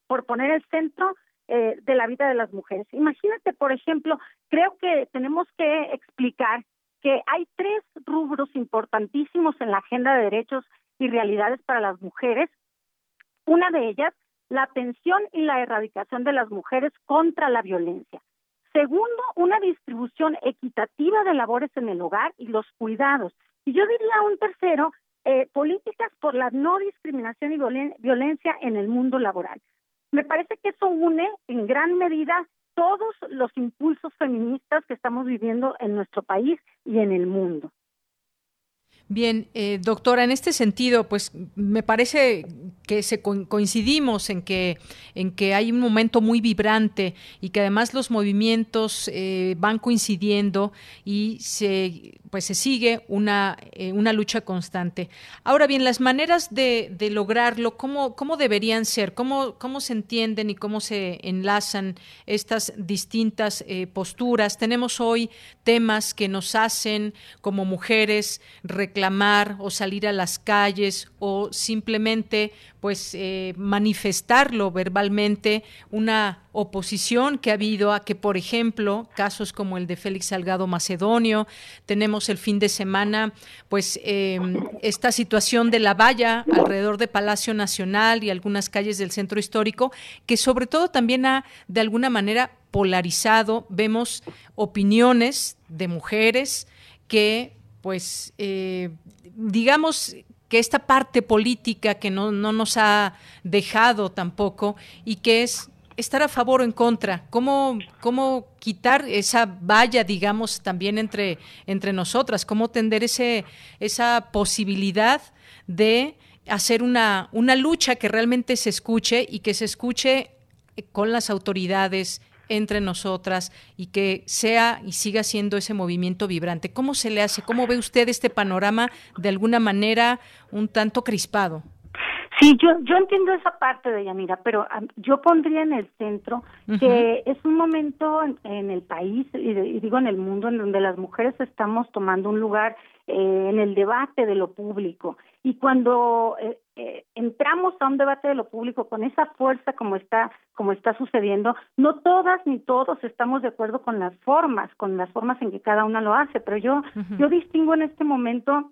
por poner el centro eh, de la vida de las mujeres. Imagínate, por ejemplo, creo que tenemos que explicar que hay tres rubros importantísimos en la agenda de derechos y realidades para las mujeres. Una de ellas, la atención y la erradicación de las mujeres contra la violencia. Segundo, una distribución equitativa de labores en el hogar y los cuidados. Y yo diría un tercero, eh, políticas por la no discriminación y violencia en el mundo laboral. Me parece que eso une en gran medida todos los impulsos feministas que estamos viviendo en nuestro país y en el mundo. Bien, eh, doctora, en este sentido, pues me parece que se coincidimos en que en que hay un momento muy vibrante y que además los movimientos eh, van coincidiendo y se pues se sigue una, eh, una lucha constante. Ahora bien, las maneras de, de lograrlo, ¿cómo, ¿cómo, deberían ser? ¿Cómo, ¿Cómo se entienden y cómo se enlazan estas distintas eh, posturas? Tenemos hoy temas que nos hacen como mujeres reclamar o salir a las calles o simplemente pues eh, manifestarlo verbalmente una oposición que ha habido a que, por ejemplo, casos como el de Félix Salgado Macedonio, tenemos el fin de semana, pues em, esta situación de la valla alrededor de Palacio Nacional y algunas calles del centro histórico, que sobre todo también ha de alguna manera polarizado, vemos opiniones de mujeres que pues eh, digamos que esta parte política que no, no nos ha dejado tampoco y que es estar a favor o en contra, cómo, cómo quitar esa valla, digamos, también entre, entre nosotras, cómo tender ese, esa posibilidad de hacer una, una lucha que realmente se escuche y que se escuche con las autoridades, entre nosotras y que sea y siga siendo ese movimiento vibrante. ¿Cómo se le hace? ¿Cómo ve usted este panorama de alguna manera un tanto crispado? Sí, yo, yo entiendo esa parte de Yanira, pero yo pondría en el centro que es un momento en, el país y, digo en el mundo en donde las mujeres estamos tomando un lugar eh, en el debate de lo público. Y cuando eh, eh, entramos a un debate de lo público con esa fuerza como está como está sucediendo, no todas ni todos estamos de acuerdo con las formas, con las formas en que cada una lo hace, pero yo yo distingo en este momento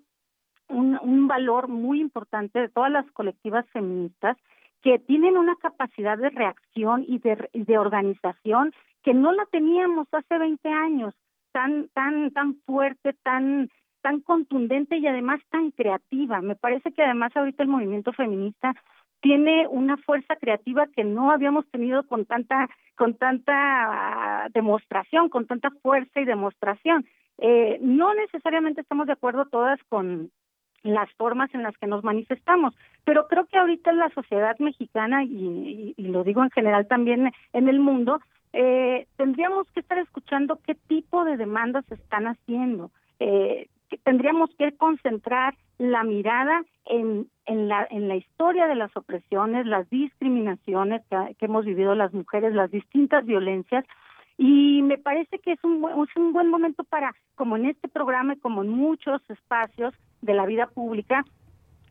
un, un valor muy importante de todas las colectivas feministas que tienen una capacidad de reacción y de, de organización que no la teníamos hace 20 años, tan tan tan fuerte, tan tan contundente y además tan creativa. Me parece que además ahorita el movimiento feminista tiene una fuerza creativa que no habíamos tenido con tanta con tanta demostración, con tanta fuerza y demostración. Eh, no necesariamente estamos de acuerdo todas con las formas en las que nos manifestamos. Pero creo que ahorita en la sociedad mexicana, y, lo digo en general también en el mundo, eh, tendríamos que estar escuchando qué tipo de demandas se están haciendo. Eh, tendríamos que concentrar la mirada en, en, la, en la historia de las opresiones, las discriminaciones que hemos vivido las mujeres, las distintas violencias, y me parece que es un, es un buen momento para, como en este programa y como en muchos espacios de la vida pública,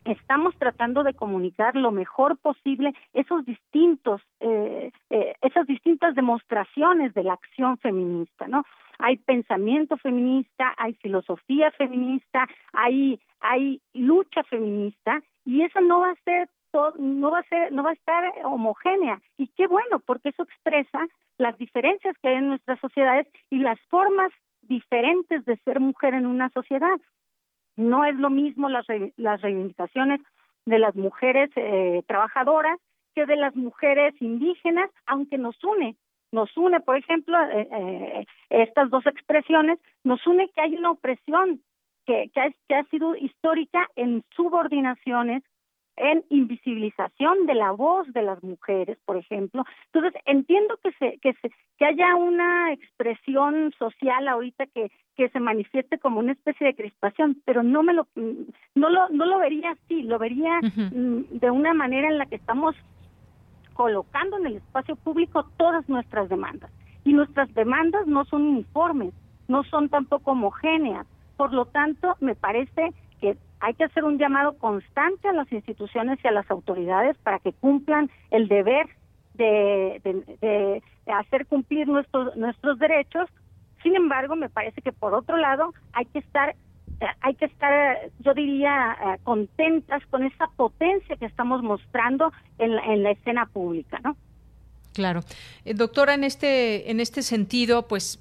estamos tratando de comunicar lo mejor posible esos distintos, eh, eh, esas distintas demostraciones de la acción feminista, ¿no? Hay pensamiento feminista, hay filosofía feminista, hay, hay lucha feminista y eso no va a ser no va a ser, no va a estar homogénea. Y qué bueno, porque eso expresa las diferencias que hay en nuestras sociedades y las formas diferentes de ser mujer en una sociedad. No es lo mismo las, las reivindicaciones de las mujeres eh, trabajadoras que de las mujeres indígenas, aunque nos une, nos une, por ejemplo, eh, eh, estas dos expresiones, nos une que hay una opresión que, que, que ha sido histórica en subordinaciones en invisibilización de la voz de las mujeres, por ejemplo. Entonces, entiendo que se que se que haya una expresión social ahorita que que se manifieste como una especie de crispación, pero no me lo no lo no lo vería así, lo vería mm, de una manera en la que estamos colocando en el espacio público todas nuestras demandas. Y nuestras demandas no son uniformes, no son tampoco homogéneas. Por lo tanto, me parece hay que hacer un llamado constante a las instituciones y a las autoridades para que cumplan el deber de, de, hacer cumplir nuestros nuestros derechos. Sin embargo, me parece que por otro lado hay que estar hay que estar, yo diría, eh, contentas con esa potencia que estamos mostrando en en la escena pública, ¿no? Claro. Eh, doctora, en este, en este sentido, pues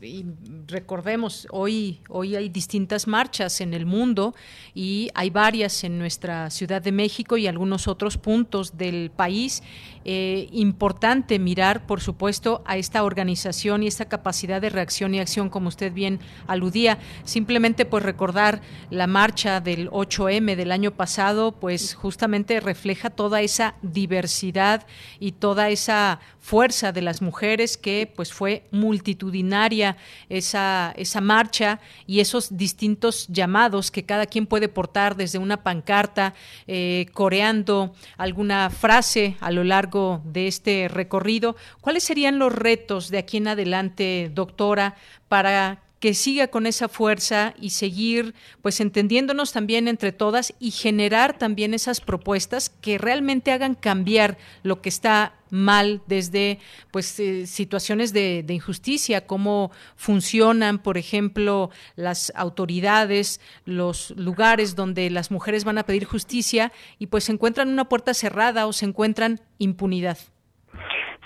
recordemos, hoy, hoy hay distintas marchas en el mundo y hay varias en nuestra Ciudad de México y algunos otros puntos del país. Eh, importante mirar, por supuesto, a esta organización y esta capacidad de reacción y acción, como usted bien aludía. Simplemente, pues recordar la marcha del 8M del año pasado, pues justamente refleja toda esa diversidad y toda esa fuerza de las mujeres que pues fue multitudinaria esa, esa marcha y esos distintos llamados que cada quien puede portar desde una pancarta eh, coreando alguna frase a lo largo de este recorrido. ¿Cuáles serían los retos de aquí en adelante, doctora, para que siga con esa fuerza y seguir pues entendiéndonos también entre todas y generar también esas propuestas que realmente hagan cambiar lo que está mal desde pues eh, situaciones de, injusticia, cómo funcionan, por ejemplo, las autoridades, los lugares donde las mujeres van a pedir justicia y pues se encuentran una puerta cerrada o se encuentran impunidad.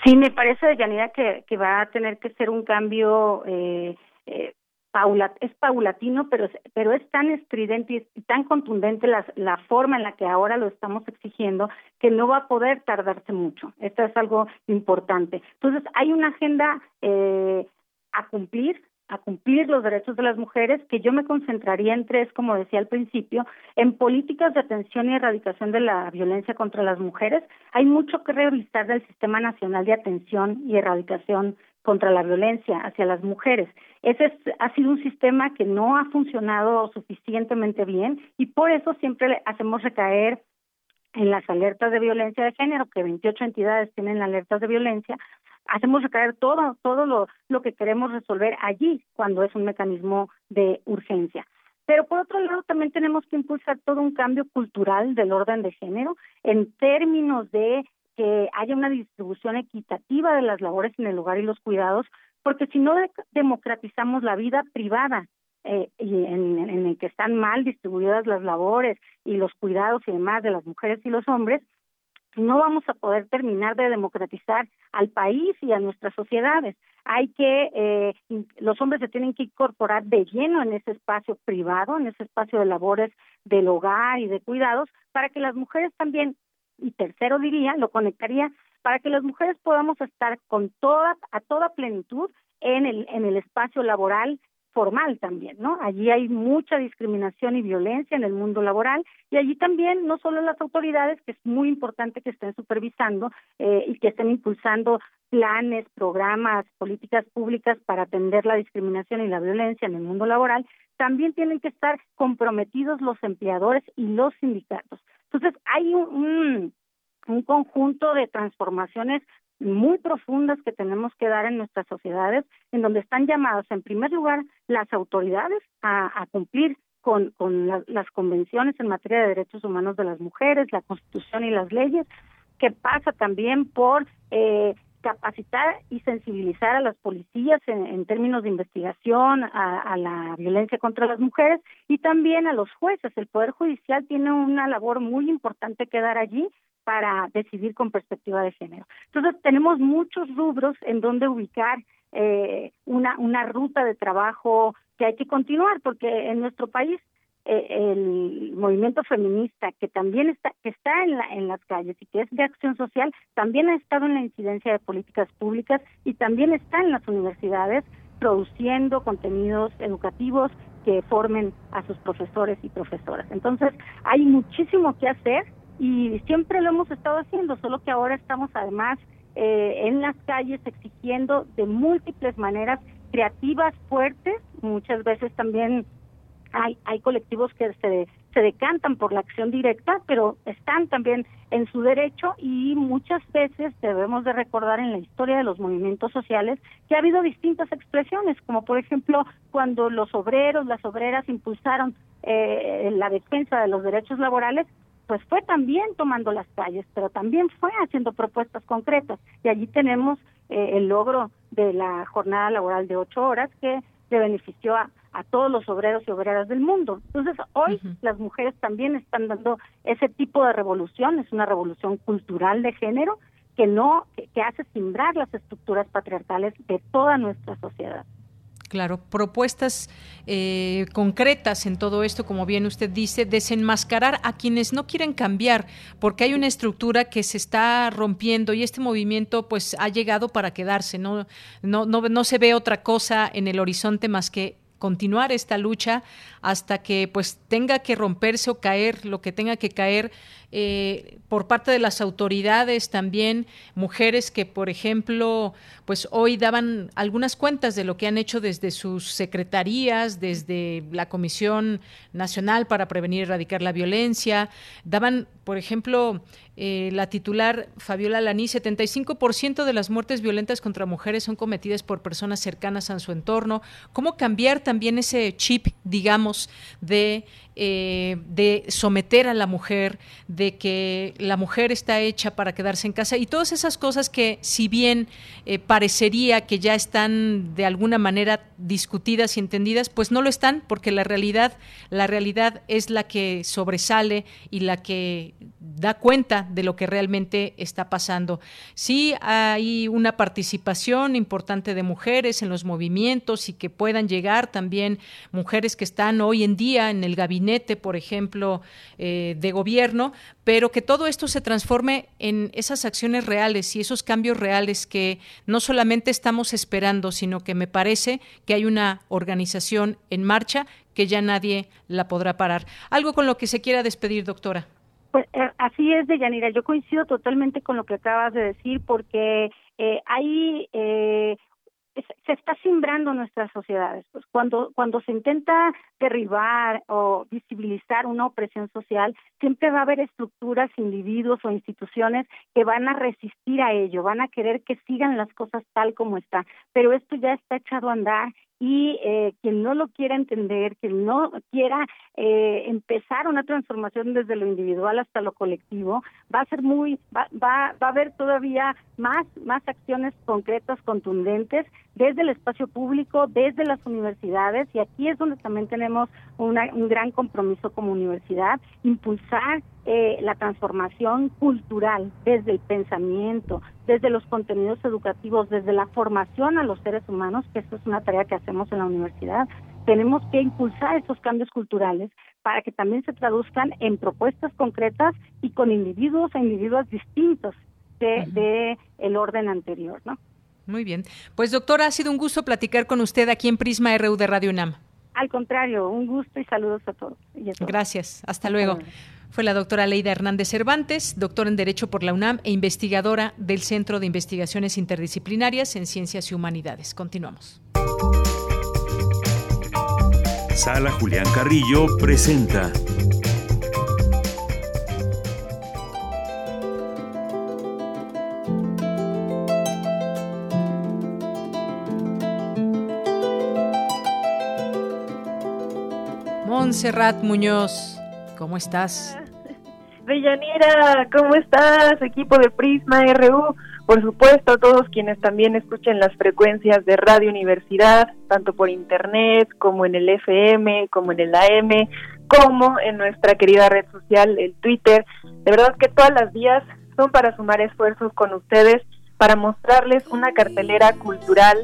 Sí, me parece, Yanira, que, va a tener que ser un cambio eh, eh, es paulatino, pero, pero es tan estridente y tan contundente la, la forma en la que ahora lo estamos exigiendo que no va a poder tardarse mucho. Esto es algo importante. Entonces, hay una agenda eh, a cumplir, a cumplir los derechos de las mujeres, que yo me concentraría en tres, como decía al principio, en políticas de atención y erradicación de la violencia contra las mujeres. Hay mucho que revisar del Sistema Nacional de Atención y Erradicación contra la violencia hacia las mujeres. Ese ha sido un sistema que no ha funcionado suficientemente bien y por eso siempre hacemos recaer en las alertas de violencia de género, que 28 entidades tienen alertas de violencia, hacemos recaer todo, todo lo, lo que queremos resolver allí cuando es un mecanismo de urgencia. Pero por otro lado, también tenemos que impulsar todo un cambio cultural del orden de género en términos de que haya una distribución equitativa de las labores en el hogar y los cuidados, porque si no democratizamos la vida privada eh, y en, en el que están mal distribuidas las labores y los cuidados y demás de las mujeres y los hombres, no vamos a poder terminar de democratizar al país y a nuestras sociedades. Hay que, eh, los hombres se tienen que incorporar de lleno en ese espacio privado, en ese espacio de labores del hogar y de cuidados, para que las mujeres también, y tercero diría, lo conectaría, para que las mujeres podamos estar con toda, a toda plenitud en el, en el espacio laboral formal también, ¿no? Allí hay mucha discriminación y violencia en el mundo laboral y allí también no solo las autoridades, que es muy importante que estén supervisando eh, y que estén impulsando planes, programas, políticas públicas para atender la discriminación y la violencia en el mundo laboral, también tienen que estar comprometidos los empleadores y los sindicatos. Entonces, hay un, un conjunto de transformaciones muy profundas que tenemos que dar en nuestras sociedades, en donde están llamadas, en primer lugar, las autoridades a, cumplir con, con las convenciones en materia de derechos humanos de las mujeres, la Constitución y las leyes, que pasa también por eh, capacitar y sensibilizar a las policías en, términos de investigación a, la violencia contra las mujeres y también a los jueces. El Poder Judicial tiene una labor muy importante que dar allí para decidir con perspectiva de género. Entonces, tenemos muchos rubros en donde ubicar eh, una, una ruta de trabajo que hay que continuar, porque en nuestro país el movimiento feminista que también está que está en, la, en las calles y que es de acción social también ha estado en la incidencia de políticas públicas y también está en las universidades produciendo contenidos educativos que formen a sus profesores y profesoras. Entonces, hay muchísimo que hacer y siempre lo hemos estado haciendo, solo que ahora estamos además eh, en las calles exigiendo de múltiples maneras creativas, fuertes, muchas veces también hay, hay colectivos que se, se decantan por la acción directa, pero están también en su derecho y muchas veces debemos de recordar en la historia de los movimientos sociales que ha habido distintas expresiones, como por ejemplo cuando los obreros, las obreras impulsaron eh, la defensa de los derechos laborales, pues fue también tomando las calles, pero también fue haciendo propuestas concretas. Y allí tenemos eh, el logro de la jornada laboral de ocho horas que le benefició a, todos los obreros y obreras del mundo. Entonces, hoy las mujeres también están dando ese tipo de revolución, es una revolución cultural de género que no, que hace simbrar las estructuras patriarcales de toda nuestra sociedad. Claro, propuestas eh, concretas en todo esto, como bien usted dice, desenmascarar a quienes no quieren cambiar, porque hay una estructura que se está rompiendo y este movimiento pues ha llegado para quedarse, no, no, no, no se ve otra cosa en el horizonte más que continuar esta lucha hasta que pues tenga que romperse o caer lo que tenga que caer eh, por parte de las autoridades también, mujeres que, por ejemplo, pues hoy daban algunas cuentas de lo que han hecho desde sus secretarías, desde la Comisión Nacional para Prevenir y Erradicar la Violencia, daban, por ejemplo, eh, la titular Fabiola Laní, 75% de las muertes violentas contra mujeres son cometidas por personas cercanas a su entorno. ¿Cómo cambiar también ese chip, digamos, de eh, de someter a la mujer, de que la mujer está hecha para quedarse en casa y todas esas cosas que si bien eh, parecería que ya están de alguna manera discutidas y entendidas, pues no lo están porque la realidad, la realidad es la que sobresale y la que da cuenta de lo que realmente está pasando. Sí hay una participación importante de mujeres en los movimientos y que puedan llegar también mujeres que están hoy en día en el gabinete por ejemplo, eh, de gobierno, pero que todo esto se transforme en esas acciones reales y esos cambios reales que no solamente estamos esperando, sino que me parece que hay una organización en marcha que ya nadie la podrá parar. Algo con lo que se quiera despedir, doctora. Pues eh, así es, Deyanira. Yo coincido totalmente con lo que acabas de decir porque eh, hay eh, se está simbrando nuestras sociedades. Pues cuando, cuando se intenta derribar o visibilizar una opresión social, siempre va a haber estructuras, individuos o instituciones que van a resistir a ello, van a querer que sigan las cosas tal como están. Pero esto ya está echado a andar y eh, quien no lo quiera entender, quien no quiera eh, empezar una transformación desde lo individual hasta lo colectivo, va a ser muy, va, va, va a haber todavía más, más acciones concretas, contundentes, desde el espacio público, desde las universidades, y aquí es donde también tenemos una, un gran compromiso como universidad, impulsar eh, la transformación cultural desde el pensamiento, desde los contenidos educativos, desde la formación a los seres humanos, que esto es una tarea que hacemos en la universidad. Tenemos que impulsar esos cambios culturales para que también se traduzcan en propuestas concretas y con individuos e individuos distintos de, de el orden anterior, ¿no? Muy bien. Pues doctora, ha sido un gusto platicar con usted aquí en Prisma RU de Radio UNAM. Al contrario, un gusto y saludos a todos. Gracias. Hasta, luego. Fue la doctora Leida Hernández Cervantes, doctora en Derecho por la UNAM e investigadora del Centro de Investigaciones Interdisciplinarias en Ciencias y Humanidades. Continuamos. Sala Julián Carrillo presenta. Montserrat Muñoz. ¿Cómo estás? Bellanira, ¿cómo estás? Equipo de Prisma RU. Por supuesto, todos quienes también escuchen las frecuencias de Radio Universidad, tanto por internet como en el FM, como en el AM, como en nuestra querida red social, el Twitter. De verdad que todas las días son para sumar esfuerzos con ustedes, para mostrarles una cartelera cultural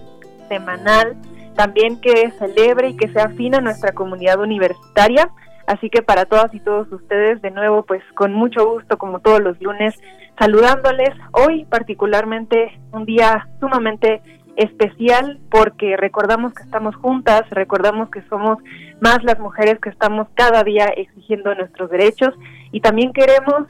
semanal, también que celebre y que sea afina a nuestra comunidad universitaria Así que para todas y todos ustedes, de nuevo, pues con mucho gusto, como todos los lunes, saludándoles. Hoy particularmente un día sumamente especial porque recordamos que estamos juntas, recordamos que somos más las mujeres que estamos cada día exigiendo nuestros derechos y también queremos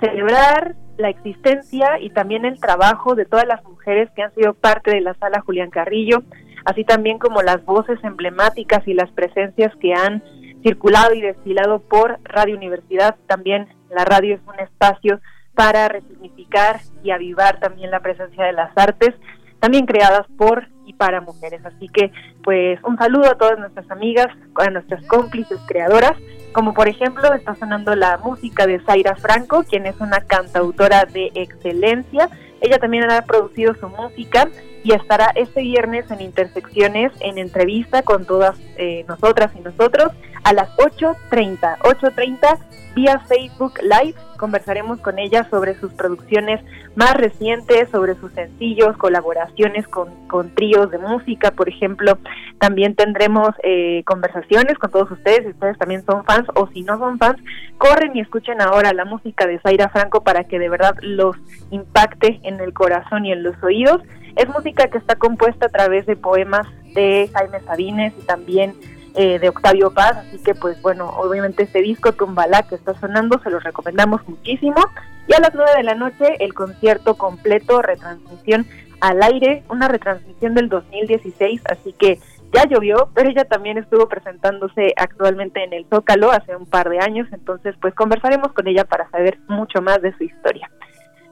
celebrar la existencia y también el trabajo de todas las mujeres que han sido parte de la sala Julián Carrillo, así también como las voces emblemáticas y las presencias que han circulado y desfilado por Radio Universidad. También la radio es un espacio para resignificar y avivar también la presencia de las artes, también creadas por y para mujeres. Así que, pues, un saludo a todas nuestras amigas, a nuestras cómplices creadoras, como por ejemplo está sonando la música de Zaira Franco, quien es una cantautora de excelencia. Ella también ha producido su música y estará este viernes en Intersecciones en entrevista con todas eh, nosotras y nosotros a las 8.30. 8.30 vía Facebook Live. Conversaremos con ella sobre sus producciones más recientes, sobre sus sencillos, colaboraciones con, con tríos de música, por ejemplo. También tendremos eh, conversaciones con todos ustedes, si ustedes también son fans o si no son fans, corren y escuchen ahora la música de Zaira Franco para que de verdad los impacte en el corazón y en los oídos. Es música que está compuesta a través de poemas de Jaime Sabines y también eh, de Octavio Paz, así que pues bueno, obviamente este disco Tumbala que está sonando se los recomendamos muchísimo. Y a las 9 de la noche el concierto completo, retransmisión al aire, una retransmisión del 2016, así que ya llovió, pero ella también estuvo presentándose actualmente en el Zócalo hace un par de años, entonces pues conversaremos con ella para saber mucho más de su historia.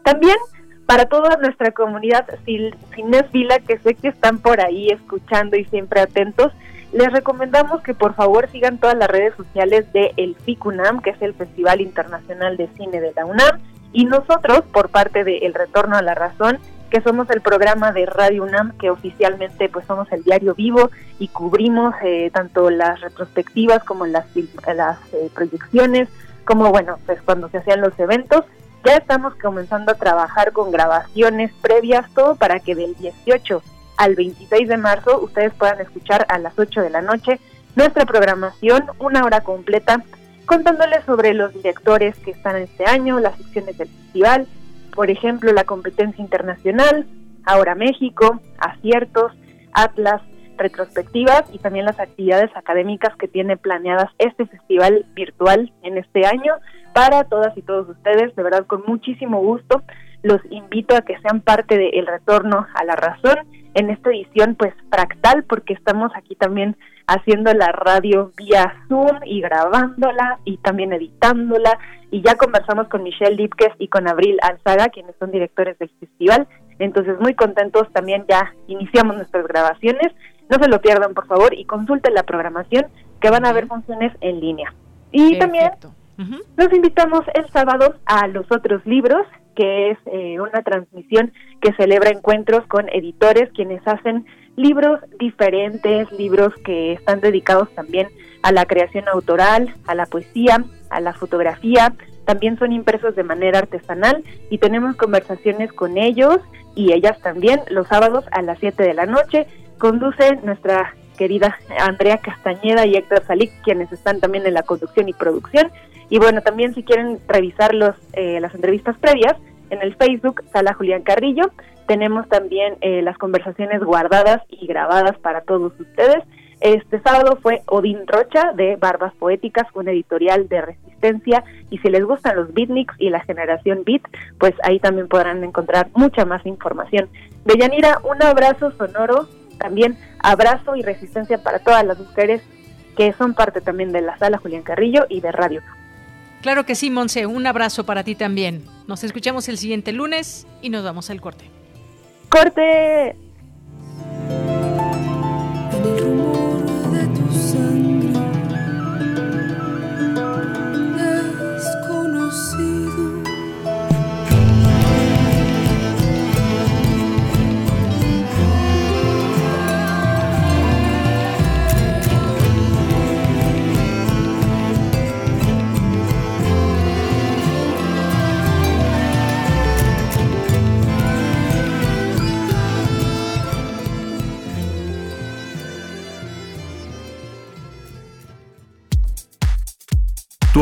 También para toda nuestra comunidad Cines Vila, que sé que están por ahí escuchando y siempre atentos, les recomendamos que por favor sigan todas las redes sociales de el FICUNAM, que es el Festival Internacional de Cine de la UNAM, y nosotros, por parte de El Retorno a la Razón, que somos el programa de Radio UNAM, que oficialmente pues somos el diario vivo y cubrimos eh, tanto las retrospectivas como las, las eh, proyecciones, como bueno, pues cuando se hacían los eventos. Ya estamos comenzando a trabajar con grabaciones previas, todo para que del 18 al 26 de marzo ustedes puedan escuchar a las 8 de la noche nuestra programación, una hora completa, contándoles sobre los directores que están este año, las secciones del festival, por ejemplo, la competencia internacional, ahora México, aciertos, Atlas, retrospectivas y también las actividades académicas que tiene planeadas este festival virtual en este año para todas y todos ustedes, de verdad con muchísimo gusto. Los invito a que sean parte del retorno a la razón en esta edición pues fractal porque estamos aquí también haciendo la radio vía Zoom y grabándola y también editándola. Y ya conversamos con Michelle Lipkes y con Abril Alzaga quienes son directores del festival. Entonces muy contentos también ya iniciamos nuestras grabaciones no se lo pierdan por favor y consulten la programación que van a haber funciones en línea. Y también nos invitamos el sábado a los otros libros que es eh, una transmisión que celebra encuentros con editores quienes hacen libros diferentes, libros que están dedicados también a la creación autoral, a la poesía, a la fotografía, también son impresos de manera artesanal y tenemos conversaciones con ellos y ellas también los sábados a las 7 de la noche. Conduce nuestra querida Andrea Castañeda y Héctor Salic, quienes están también en la conducción y producción. Y bueno, también si quieren revisar los, eh, las entrevistas previas, en el Facebook Sala Julián Carrillo. Tenemos también eh, las conversaciones guardadas y grabadas para todos ustedes. Este sábado fue Odín Rocha de Barbas Poéticas, un editorial de resistencia. Y si les gustan los beatniks y la generación beat, pues ahí también podrán encontrar mucha más información. De Yanira, un abrazo sonoro, también abrazo y resistencia para todas las mujeres que son parte también de la sala Julián Carrillo y de Radio. Claro que sí, Monse, un abrazo para ti también. Nos escuchamos el siguiente lunes y nos vamos al corte. ¡Corte!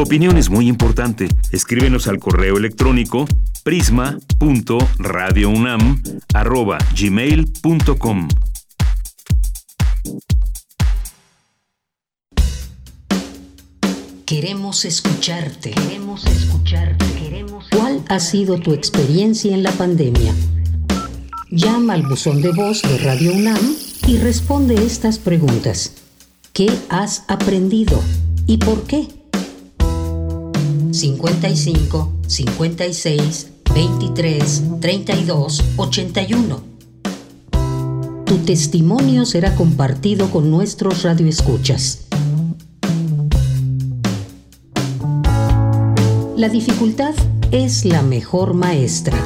Opinión es muy importante. Escríbenos al correo electrónico prisma.radiounam@gmail.com. Queremos escucharte. Queremos escucharte. Queremos ¿Cuál ha sido tu experiencia en la pandemia? Llama al buzón de voz de Radio UNAM y responde estas preguntas. ¿Qué has aprendido y por qué? 55 56 23 32 81. tu testimonio será compartido con nuestros radioescuchas. La dificultad es la mejor maestra.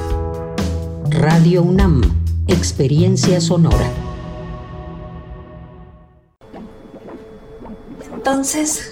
Radio UNAM, experiencia sonora. Entonces,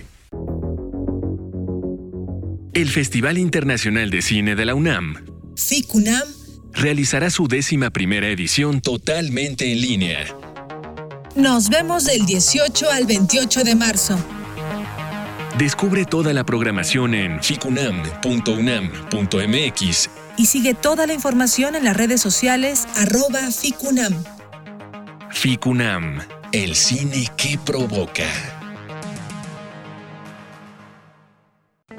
El Festival Internacional de Cine de la UNAM. FICUNAM realizará su décima primera edición totalmente en línea. Nos vemos del 18 al 28 de marzo. Descubre toda la programación en ficunam.unam.mx y sigue toda la información en las redes sociales arroba ficunam. Ficunam, el cine que provoca.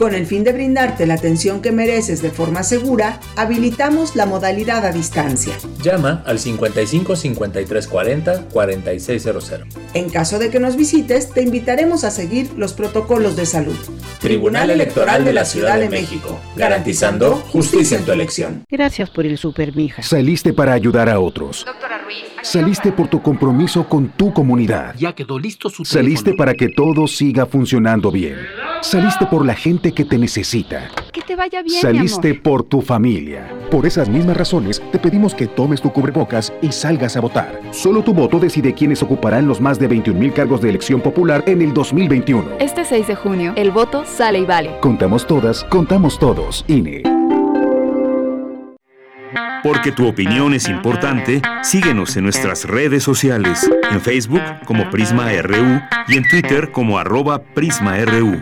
Con el fin de brindarte la atención que mereces de forma segura, habilitamos la modalidad a distancia. Llama al 55 53 40 4600. En caso de que nos visites, te invitaremos a seguir los protocolos de salud. Tribunal Electoral de la Ciudad de México, garantizando justicia en tu elección. Gracias por el super, mija. Saliste para ayudar a otros. Doctora Ruiz. Saliste por tu compromiso con tu comunidad. Ya quedó listo su Saliste para que todo siga funcionando bien. Saliste por la gente que te necesita. Que te vaya bien. Saliste por tu familia. Por esas mismas razones, te pedimos que tomes tu cubrebocas y salgas a votar. Solo tu voto decide quiénes ocuparán los más de 21 mil cargos de elección popular en el 2021. Este 6 de junio, el voto sale y vale. Contamos todas, contamos todos. INE. Porque tu opinión es importante, síguenos en nuestras redes sociales, en Facebook como Prisma RU y en Twitter como arroba PrismaRU.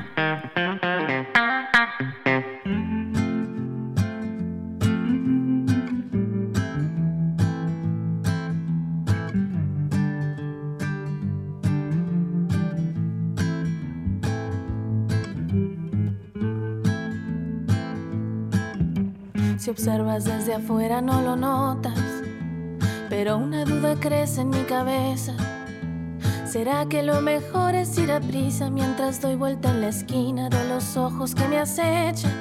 Si observas desde afuera no lo notas, pero una duda crece en mi cabeza. ¿Será que lo mejor es ir a prisa mientras doy vuelta en la esquina de los ojos que me acechan?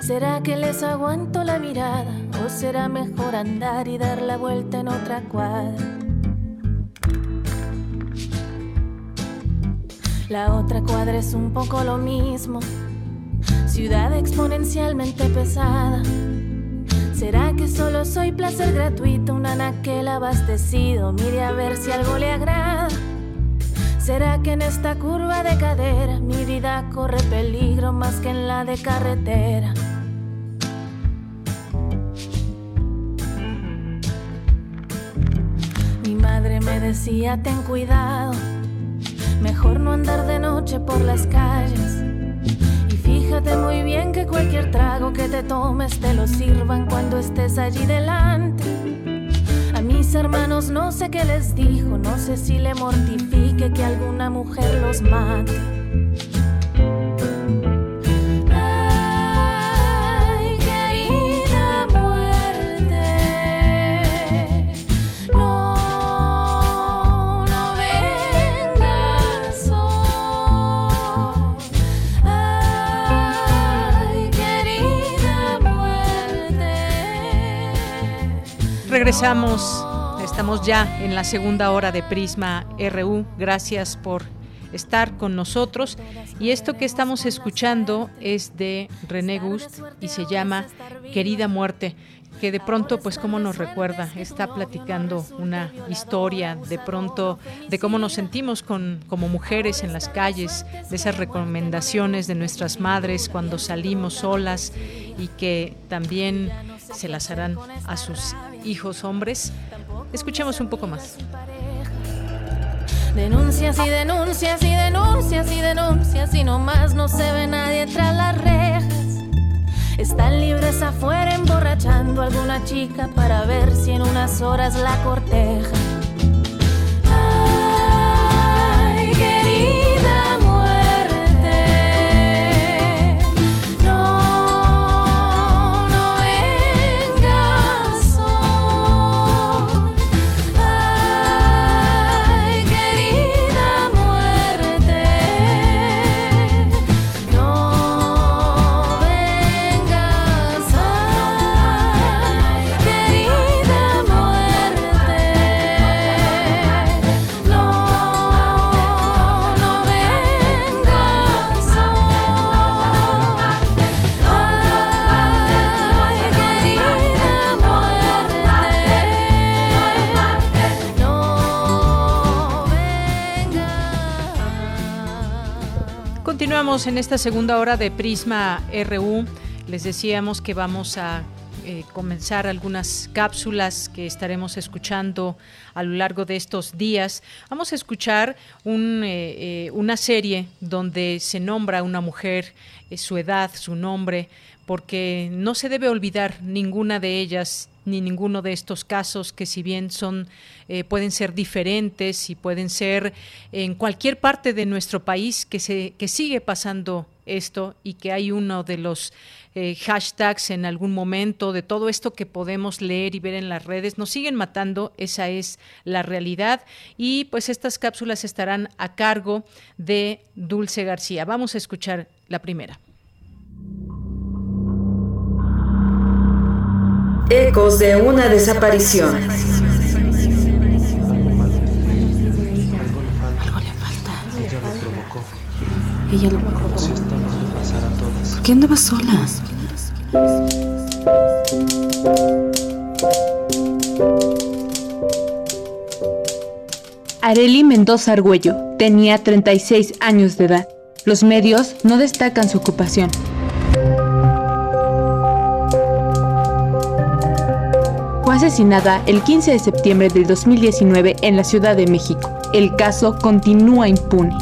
¿Será que les aguanto la mirada o será mejor andar y dar la vuelta en otra cuadra? La otra cuadra es un poco lo mismo ciudad exponencialmente pesada. ¿Será que solo soy placer gratuito, un anaquel abastecido? Mire a ver si algo le agrada. ¿Será que en esta curva de cadera mi vida corre peligro más que en la de carretera? Mi madre me decía, ten cuidado, mejor no andar de noche por las calles Fíjate muy bien que cualquier trago que te tomes te lo sirvan cuando estés allí delante. Hermanos no sé qué les dijo, no sé si le mortifique que alguna mujer los mate. regresamos. Estamos ya en la segunda hora de Prisma RU. Gracias por estar con nosotros. Y esto que estamos escuchando es de René Gust y se llama Querida Muerte que de pronto, pues, cómo nos recuerda, está platicando una historia de pronto de cómo nos sentimos como mujeres en las calles, de esas recomendaciones de nuestras madres cuando salimos solas y que también se las harán a sus hijos hombres. Escuchemos un poco más. Denuncias y denuncias y denuncias y denuncias y no más no se ve nadie tras las rejas. Están libres afuera emborrachando a alguna chica para ver si en unas horas la corteja. En esta segunda hora de Prisma RU. Les decíamos que vamos a eh, comenzar algunas cápsulas que estaremos escuchando a lo largo de estos días. Vamos a escuchar eh, eh, una serie donde se nombra a una mujer, su edad, su nombre, porque no se debe olvidar ninguna de ellas ni ninguno de estos casos que si bien son eh, pueden ser diferentes y pueden ser en cualquier parte de nuestro país que se que sigue pasando esto y que hay uno de los eh, hashtags en algún momento de todo esto que podemos leer y ver en las redes nos siguen matando esa es la realidad. Y pues estas cápsulas estarán a cargo de Dulce García. Vamos a escuchar la primera Ecos de una desaparición. Algo le falta. Ella lo provocó. Ella lo provocó. ¿Por qué andaba sola? Areli Mendoza Argüello tenía 36 años de edad. Los medios no destacan su ocupación. Asesinada el 15 de septiembre del 2019 en la Ciudad de México. El caso continúa impune.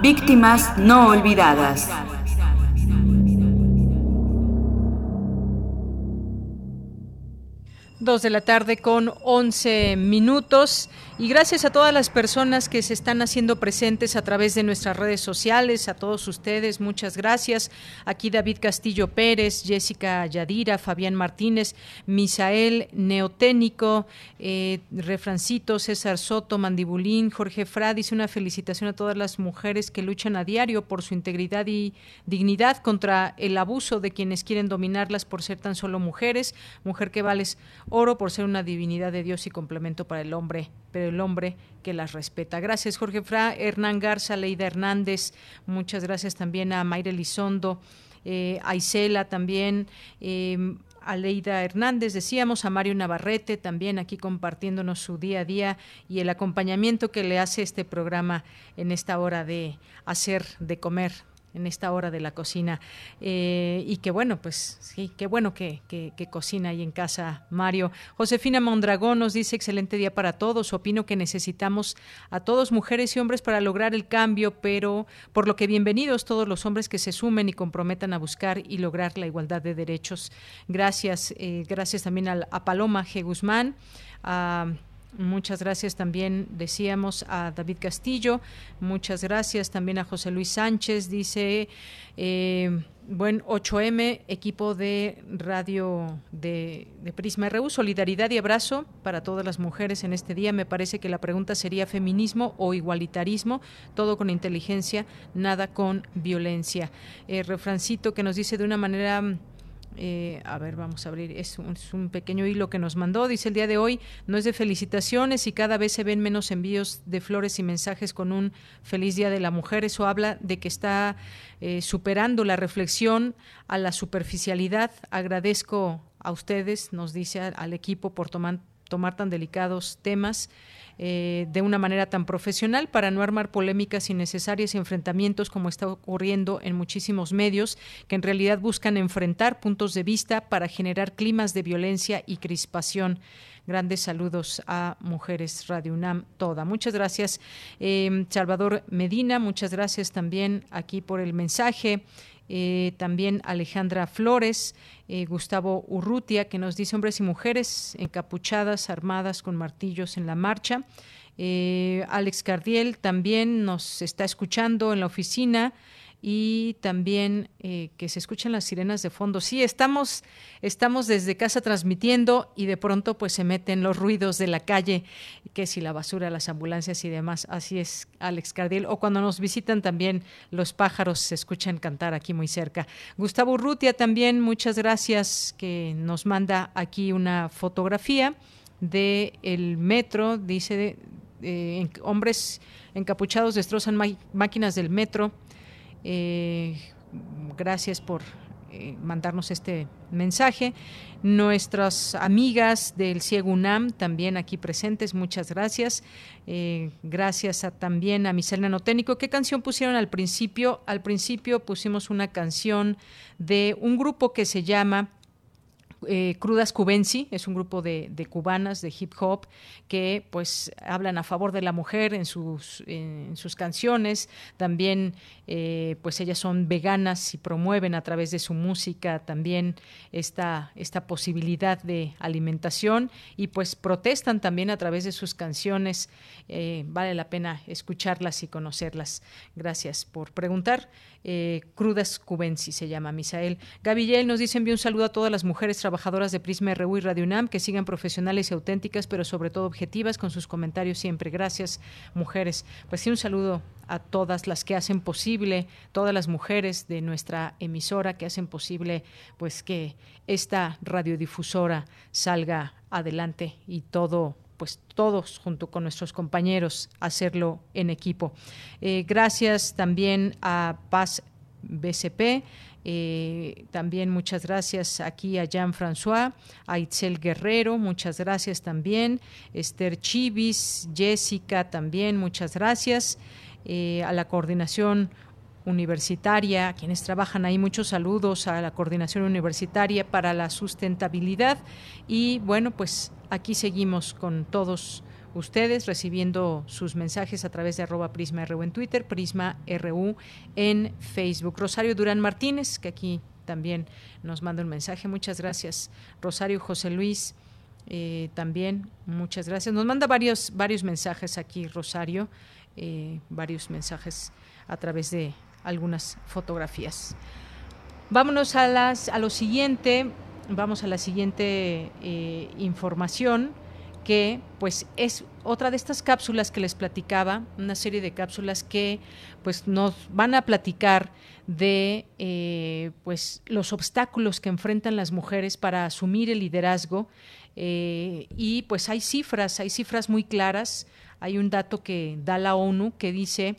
Víctimas no olvidadas. Dos de la tarde con 11 minutos. Y gracias a todas las personas que se están haciendo presentes a través de nuestras redes sociales, a todos ustedes, muchas gracias. Aquí David Castillo Pérez, Jessica Yadira, Fabián Martínez, Misael Neoténico, eh, Refrancito, César Soto, Mandibulín, Jorge Fradis, una felicitación a todas las mujeres que luchan a diario por su integridad y dignidad contra el abuso de quienes quieren dominarlas por ser tan solo mujeres. Mujer que vales oro por ser una divinidad de Dios y complemento para el hombre pero el hombre que las respeta. Gracias, Jorge Fra, Hernán Garza, Leida Hernández, muchas gracias también a Mayra Elizondo, eh, a Isela también, eh, a Leida Hernández, decíamos, a Mario Navarrete también aquí compartiéndonos su día a día y el acompañamiento que le hace este programa en esta hora de hacer de comer en esta hora de la cocina. Eh, y que bueno, pues sí, qué bueno que, que, cocina ahí en casa Mario. Josefina Mondragón nos dice, excelente día para todos. Opino que necesitamos a todos, mujeres y hombres, para lograr el cambio, pero por lo que bienvenidos todos los hombres que se sumen y comprometan a buscar y lograr la igualdad de derechos. Gracias, eh, gracias también a, a Paloma G. Guzmán, a Muchas gracias también, decíamos, a David Castillo. Muchas gracias también a José Luis Sánchez. Dice, eh, buen 8M, equipo de radio de, de, Prisma RU, solidaridad y abrazo para todas las mujeres en este día. Me parece que la pregunta sería feminismo o igualitarismo, todo con inteligencia, nada con violencia. Eh, refrancito que nos dice de una manera Eh, a ver, vamos a abrir. Es un, pequeño hilo que nos mandó. Dice el día de hoy, no es de felicitaciones y cada vez se ven menos envíos de flores y mensajes con un feliz Día de la Mujer. Eso habla de que está eh, superando la reflexión a la superficialidad. Agradezco a ustedes, nos dice al, equipo, por tomar, tomar tan delicados temas. Eh, de una manera tan profesional para no armar polémicas innecesarias y enfrentamientos como está ocurriendo en muchísimos medios que en realidad buscan enfrentar puntos de vista para generar climas de violencia y crispación. Grandes saludos a Mujeres Radio UNAM toda. Muchas gracias, eh, Salvador Medina. Muchas gracias también aquí por el mensaje. Eh, también Alejandra Flores, eh, Gustavo Urrutia, que nos dice hombres y mujeres encapuchadas, armadas con martillos en la marcha. Eh, Alex Cardiel también nos está escuchando en la oficina y también eh, que se escuchan las sirenas de fondo. Sí, estamos, estamos desde casa transmitiendo y de pronto pues se meten los ruidos de la calle, que si la basura, las ambulancias y demás. Así es, Alex Cardiel. O cuando nos visitan también los pájaros se escuchan cantar aquí muy cerca. Gustavo Urrutia también, muchas gracias, que nos manda aquí una fotografía de el metro, dice, eh, hombres encapuchados destrozan máquinas del metro eh, gracias por eh, mandarnos este mensaje. Nuestras amigas del Ciego UNAM también aquí presentes, muchas gracias. Eh, gracias también a Miselena Noténico. ¿Qué canción pusieron al principio? Al principio pusimos una canción de un grupo que se llama eh, Crudas Cubensi, es un grupo de, cubanas de hip hop que pues hablan a favor de la mujer en sus, en sus canciones, también eh, pues ellas son veganas y promueven a través de su música también esta, esta posibilidad de alimentación y pues protestan también a través de sus canciones, eh, vale la pena escucharlas y conocerlas. Gracias por preguntar. Crudas Cubensi se llama Misael. Gavillel nos dice envío un saludo a todas las mujeres trabajadoras de Prisma RU y Radio UNAM que sigan profesionales y auténticas, pero sobre todo objetivas con sus comentarios siempre. Gracias, mujeres. Pues sí, un saludo a todas las que hacen posible, todas las mujeres de nuestra emisora que hacen posible pues que esta radiodifusora salga adelante y todo pues todos junto con nuestros compañeros hacerlo en equipo. Eh, gracias también a Paz BCP, eh, también muchas gracias aquí a Jean-François, a Itzel Guerrero, muchas gracias también. Esther Chivis, Jessica también, muchas gracias. Eh, a la coordinación universitaria, quienes trabajan ahí, muchos saludos a la coordinación universitaria para la sustentabilidad. Y bueno, pues aquí seguimos con todos ustedes recibiendo sus mensajes a través de arroba Prisma en Twitter, Prisma RU en Facebook. Rosario Durán Martínez, que aquí también nos manda un mensaje. Muchas gracias. Rosario José Luis, eh, también muchas gracias. Nos manda varios, varios mensajes aquí, Rosario, eh, varios mensajes a través de algunas fotografías. Vámonos a, las, a lo siguiente, vamos a la siguiente eh, información que pues es otra de estas cápsulas que les platicaba, una serie de cápsulas que pues nos van a platicar de eh, pues los obstáculos que enfrentan las mujeres para asumir el liderazgo eh, y pues hay cifras, hay cifras muy claras, hay un dato que da la ONU que dice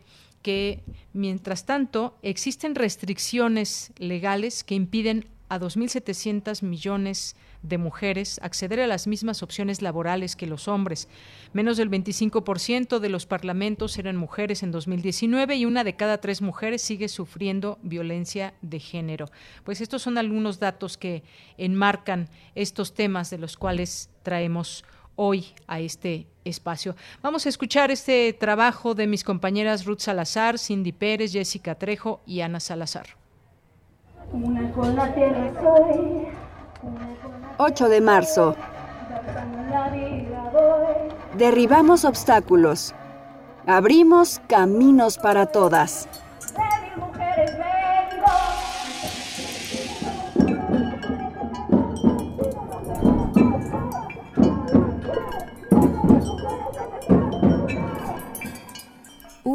que mientras tanto existen restricciones legales que impiden a 2.700 millones de mujeres acceder a las mismas opciones laborales que los hombres. Menos del 25% de los parlamentos eran mujeres en 2019 y una de cada tres mujeres sigue sufriendo violencia de género. Pues estos son algunos datos que enmarcan estos temas de los cuales traemos hoy a este espacio. Vamos a escuchar este trabajo de mis compañeras Ruth Salazar, Cindy Pérez, Jessica Trejo y Ana Salazar. Una con la tierra soy 8 de marzo. Derribamos obstáculos. Abrimos caminos para todas.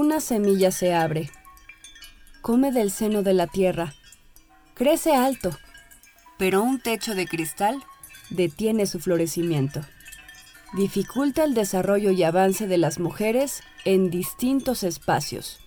Una semilla se abre. Come del seno de la tierra. Crece alto pero un techo de cristal detiene su florecimiento. Dificulta el desarrollo y avance de las mujeres en distintos espacios.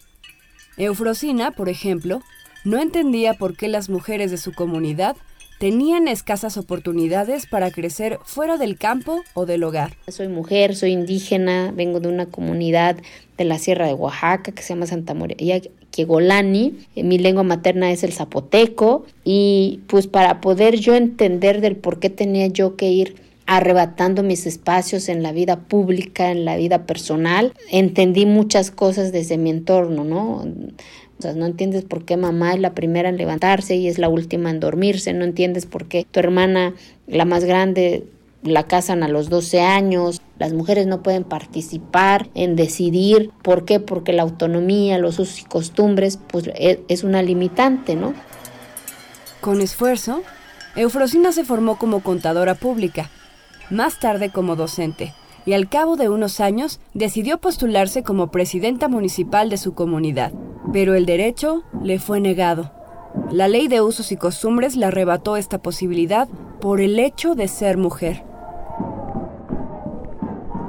Eufrosina, por ejemplo, no entendía por qué las mujeres de su comunidad tenían escasas oportunidades para crecer fuera del campo o del hogar. Soy mujer, soy indígena, vengo de una comunidad de la Sierra de Oaxaca que se llama Santa María Kiegolani. Mi lengua materna es el zapoteco y pues para poder yo entender del por qué tenía yo que ir arrebatando mis espacios en la vida pública, en la vida personal, entendí muchas cosas desde mi entorno, ¿no? O sea, no entiendes por qué mamá es la primera en levantarse y es la última en dormirse, no entiendes por qué tu hermana, la más grande, la casan a los 12 años, las mujeres no pueden participar en decidir, ¿por qué? Porque la autonomía, los usos y costumbres, pues e, es una limitante, ¿no? Con esfuerzo, Eufrosina se formó como contadora pública, más tarde como docente, y al cabo de unos años decidió postularse como presidenta municipal de su comunidad. Pero el derecho le fue negado. La ley de usos y costumbres le arrebató esta posibilidad por el hecho de ser mujer.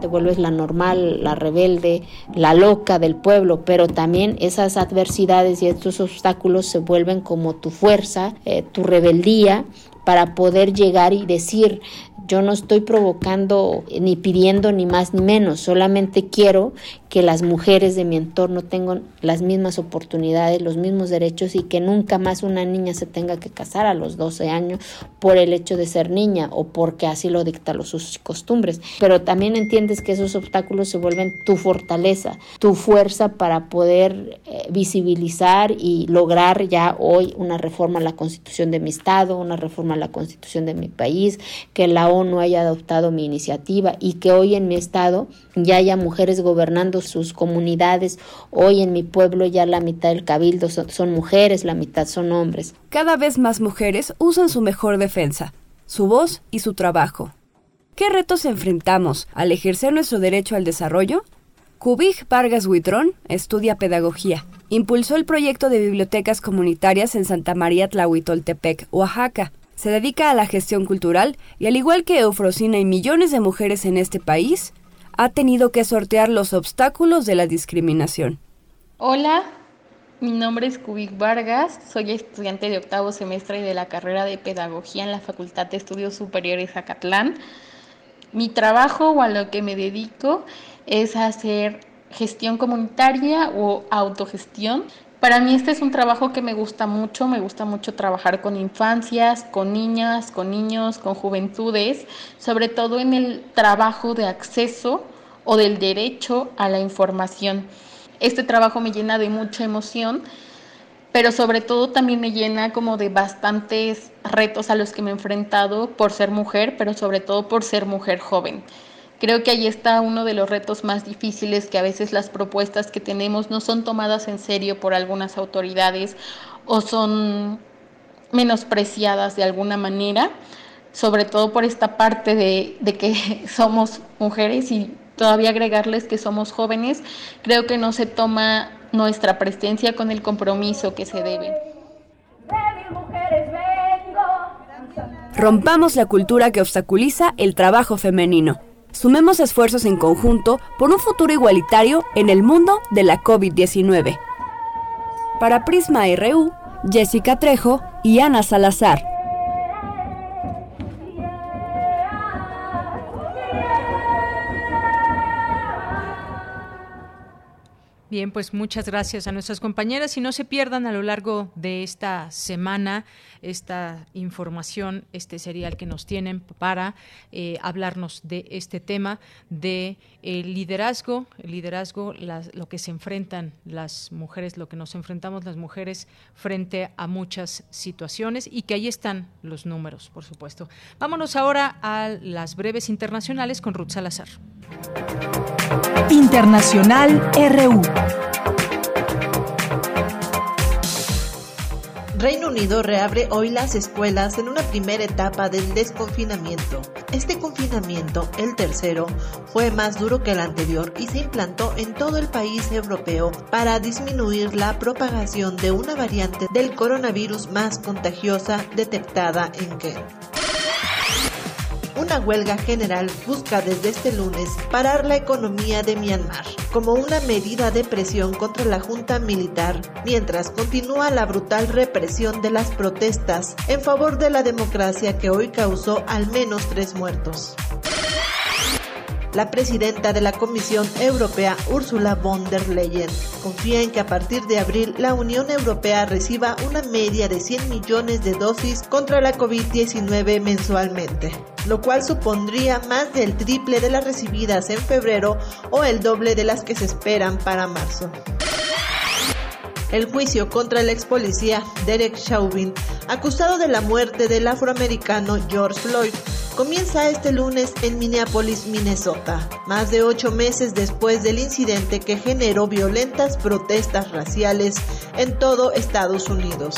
Te vuelves la normal, la rebelde, la loca del pueblo, pero también esas adversidades y estos obstáculos se vuelven como tu fuerza, eh, tu rebeldía para poder llegar y decir, yo no estoy provocando ni pidiendo ni más ni menos, solamente quiero que las mujeres de mi entorno tengan las mismas oportunidades, los mismos derechos y que nunca más una niña se tenga que casar a los 12 años por el hecho de ser niña o porque así lo dictan los sus costumbres. Pero también entiendes que esos obstáculos se vuelven tu fortaleza, tu fuerza para poder eh, visibilizar y lograr ya hoy una reforma a la constitución de mi estado, una reforma a la constitución de mi país, que la no haya adoptado mi iniciativa y que hoy en mi estado ya haya mujeres gobernando sus comunidades. Hoy en mi pueblo ya la mitad del cabildo son, mujeres, la mitad son hombres. Cada vez más mujeres usan su mejor defensa, su voz y su trabajo. ¿Qué retos enfrentamos al ejercer nuestro derecho al desarrollo? Kubik Vargas Huitrón estudia pedagogía. Impulsó el proyecto de bibliotecas comunitarias en Santa María Tlahuitoltepec, Oaxaca. Se dedica a la gestión cultural y al igual que Eufrosina y millones de mujeres en este país, ha tenido que sortear los obstáculos de la discriminación. Hola, mi nombre es Kubik Vargas, soy estudiante de octavo semestre de la carrera de Pedagogía en la Facultad de Estudios Superiores Zacatlán. Mi trabajo o a lo que me dedico es hacer gestión comunitaria o autogestión para mí este es un trabajo que me gusta mucho, me gusta mucho trabajar con infancias, con niñas, con niños, con juventudes, sobre todo en el trabajo de acceso o del derecho a la información. Este trabajo me llena de mucha emoción, pero sobre todo también me llena como de bastantes retos a los que me he enfrentado por ser mujer, pero sobre todo por ser mujer joven. Creo que ahí está uno de los retos más difíciles, que a veces las propuestas que tenemos no son tomadas en serio por algunas autoridades o son menospreciadas de alguna manera, sobre todo por esta parte de, que somos mujeres y todavía agregarles que somos jóvenes, creo que no se toma nuestra presencia con el compromiso que se debe. Rompamos la cultura que obstaculiza el trabajo femenino. Sumemos esfuerzos en conjunto por un futuro igualitario en el mundo de la COVID-19. Para Prisma RU, Jessica Trejo y Ana Salazar. Bien, pues muchas gracias a nuestras compañeras y no se pierdan a lo largo de esta semana esta información, este serial que nos tienen para eh, hablarnos de este tema de el liderazgo, liderazgo, lo que se enfrentan las mujeres, lo que nos enfrentamos las mujeres frente a muchas situaciones y que ahí están los números, por supuesto. Vámonos ahora a las breves internacionales con Ruth Salazar. Internacional RU. Reino Unido reabre hoy las escuelas en una primera etapa del desconfinamiento. Este confinamiento, el tercero, fue más duro que el anterior y se implantó en todo el país europeo para disminuir la propagación de una variante del coronavirus más contagiosa detectada en Kent. Una huelga general busca desde este lunes parar la economía de Myanmar como una medida de presión contra la junta militar, mientras continúa la brutal represión de las protestas en favor de la democracia que hoy causó al menos tres muertos. La presidenta de la Comisión Europea, Ursula von der Leyen, confía en que a partir de abril la Unión Europea reciba una media de 100 millones de dosis contra la COVID-19 mensualmente, lo cual supondría más del triple de las recibidas en febrero o el doble de las que se esperan para marzo. El juicio contra el ex policía Derek Chauvin, acusado de la muerte del afroamericano George Floyd, comienza este lunes en Minneapolis, Minnesota, más de ocho meses después del incidente que generó violentas protestas raciales en todo Estados Unidos.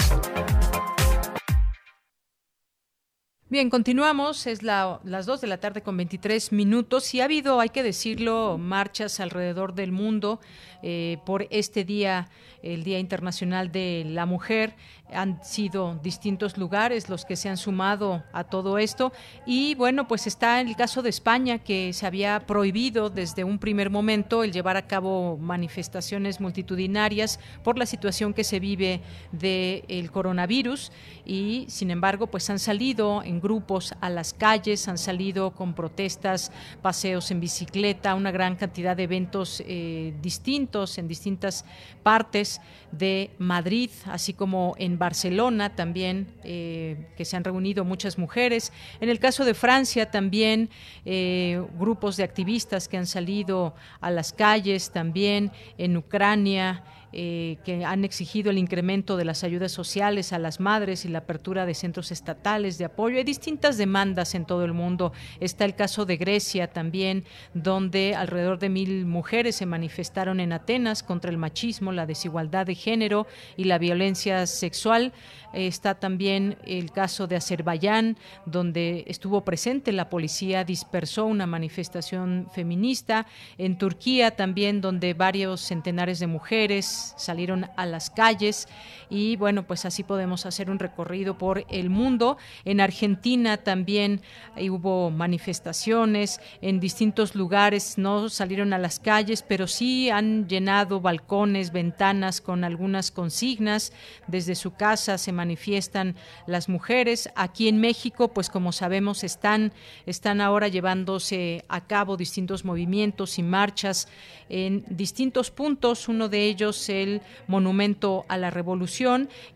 Bien, continuamos. Es la, las 2 de la tarde con 23 minutos. Y ha habido, hay que decirlo, marchas alrededor del mundo eh, por este día, el Día Internacional de la Mujer han sido distintos lugares los que se han sumado a todo esto. Y bueno pues está el caso de España que se había prohibido desde un primer momento el llevar a cabo manifestaciones multitudinarias por la situación que se vive del coronavirus. Y sin embargo pues han salido en grupos a las calles han salido con protestas paseos en bicicleta una gran cantidad de eventos eh, distintos en distintas partes de Madrid así como en Barcelona también, eh, que se han reunido muchas mujeres. En el caso de Francia también, eh, grupos de activistas que han salido a las calles también, en Ucrania. Eh, que han exigido el incremento de las ayudas sociales a las madres y la apertura de centros estatales de apoyo. Hay distintas demandas en todo el mundo. Está el caso de Grecia también, donde alrededor de mil mujeres se manifestaron en Atenas contra el machismo, la desigualdad de género y la violencia sexual. Está también el caso de Azerbaiyán, donde estuvo presente la policía, dispersó una manifestación feminista. En Turquía también, donde varios centenares de mujeres salieron a las calles y bueno, pues así podemos hacer un recorrido por el mundo. En Argentina también hubo manifestaciones en distintos lugares, no salieron a las calles, pero sí han llenado balcones, ventanas con algunas consignas. Desde su casa se manifiestan las mujeres. Aquí en México, pues como sabemos, están, están ahora llevándose a cabo distintos movimientos y marchas en distintos puntos. Uno de ellos, el Monumento a la Revolución,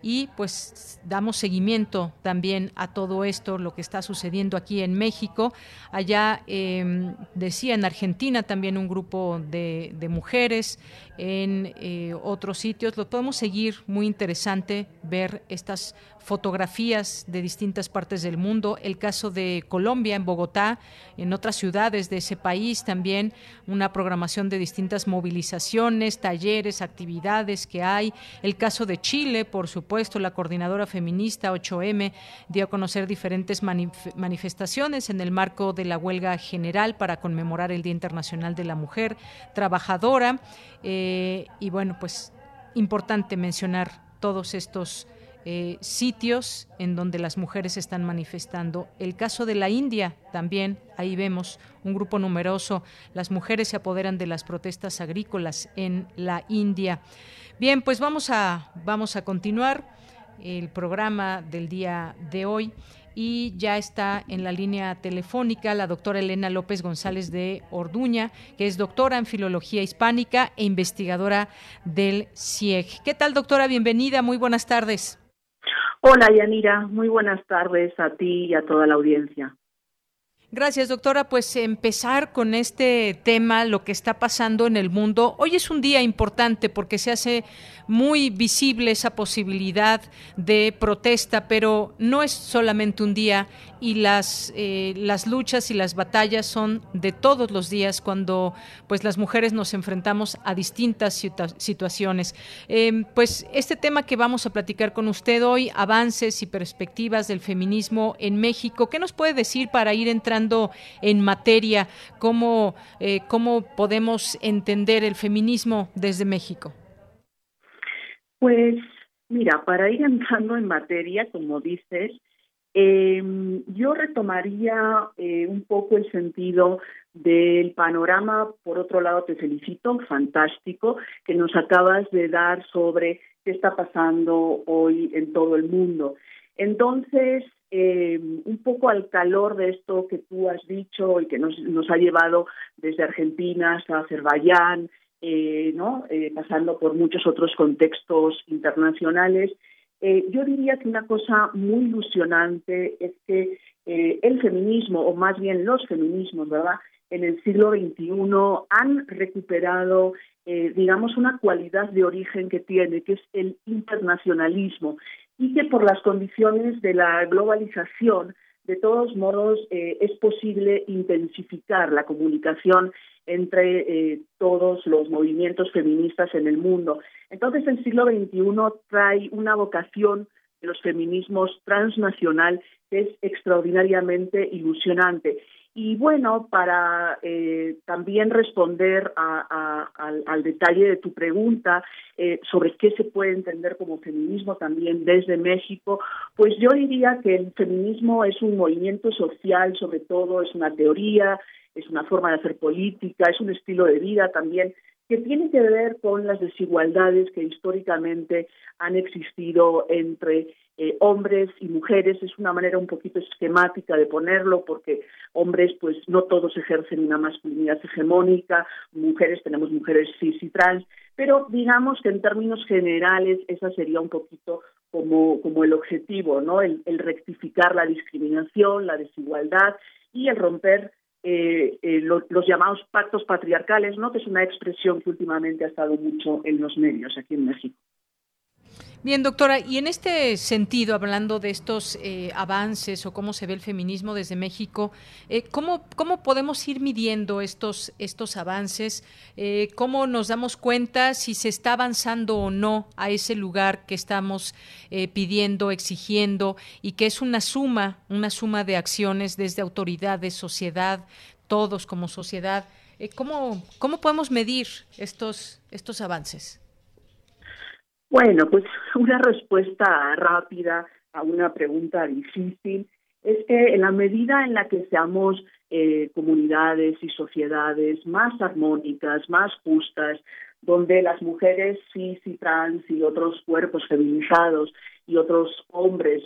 y pues damos seguimiento también a todo esto, lo que está sucediendo aquí en México. Allá em, decía en Argentina también un grupo de, mujeres, en eh, otros sitios. Lo podemos seguir, muy interesante ver estas fotografías de distintas partes del mundo. El caso de Colombia, en Bogotá, en otras ciudades de ese país también, una programación de distintas movilizaciones, talleres, actividades que hay. El caso de Chile, por supuesto, la coordinadora feminista 8M dio a conocer diferentes manifestaciones en el marco de la huelga general para conmemorar el Día Internacional de la Mujer Trabajadora. Eh, y bueno, pues importante mencionar todos estos eh, sitios en donde las mujeres están manifestando. El caso de la India también, ahí vemos un grupo numeroso, las mujeres se apoderan de las protestas agrícolas en la India. Bien, pues vamos a, vamos a continuar el programa del día de hoy y ya está en la línea telefónica la doctora Elena López González de Orduña, que es doctora en Filología Hispánica e investigadora del CIEG. ¿Qué tal, doctora? Bienvenida, muy buenas tardes. Hola, Yanira, muy buenas tardes a ti y a toda la audiencia. Gracias, doctora. Pues empezar con este tema, lo que está pasando en el mundo. Hoy es un día importante porque se hace muy visible esa posibilidad de protesta, pero no es solamente un día y las, eh, las luchas y las batallas son de todos los días cuando pues las mujeres nos enfrentamos a distintas situaciones. Em, pues este tema que vamos a platicar con usted hoy, avances y perspectivas del feminismo en México, ¿qué nos puede decir para ir entrando en materia, cómo, eh, cómo podemos entender el feminismo desde México. Pues mira, para ir entrando en materia, como dices, em, yo retomaría eh, un poco el sentido del panorama, por otro lado te felicito, fantástico, que nos acabas de dar sobre qué está pasando hoy en todo el mundo. Entonces, eh, un poco al calor de esto que tú has dicho y que nos, nos ha llevado desde Argentina hasta Azerbaiyán, eh, ¿no? Eh, pasando por muchos otros contextos internacionales, yo diría que una cosa muy ilusionante es que el feminismo, o más bien los feminismos, ¿verdad? En el siglo XXI han recuperado digamos, una cualidad de origen que tiene, que es el internacionalismo y que por las condiciones de la globalización, de todos modos, eh, es posible intensificar la comunicación entre eh, todos los movimientos feministas en el mundo. Entonces, el siglo XXI trae una vocación de los feminismos transnacional que es extraordinariamente ilusionante. Y bueno, para eh, también responder al, detalle de tu pregunta eh, sobre qué se puede entender como feminismo también desde México, pues yo diría que el feminismo es un movimiento social, sobre todo es una teoría, es una forma de hacer política, es un estilo de vida también que tiene que ver con las desigualdades que históricamente han existido entre eh, hombres y mujeres. Es una manera un poquito esquemática de ponerlo porque hombres pues no todos ejercen una masculinidad hegemónica, mujeres tenemos mujeres cis y trans, pero digamos que en términos generales esa sería un poquito como, como el objetivo, ¿no? el rectificar la discriminación, la desigualdad y el romper eh, eh los llamados pactos patriarcales, ¿no? que es una expresión que últimamente ha estado mucho en los medios aquí en México. Bien, doctora, y en este sentido, hablando de estos eh, avances o cómo se ve el feminismo desde México, eh, ¿cómo, ¿cómo, podemos ir midiendo estos, estos avances? Eh, ¿Cómo nos damos cuenta si se está avanzando o no a ese lugar que estamos pidiendo, exigiendo y que es una suma, una suma de acciones desde autoridades, sociedad, todos como sociedad? ¿cómo, ¿Cómo podemos medir estos, estos avances? Bueno, pues una respuesta rápida a una pregunta difícil es que en la medida en la que seamos eh, comunidades y sociedades más armónicas, más justas, donde las mujeres cis y trans y otros cuerpos feminizados y otros hombres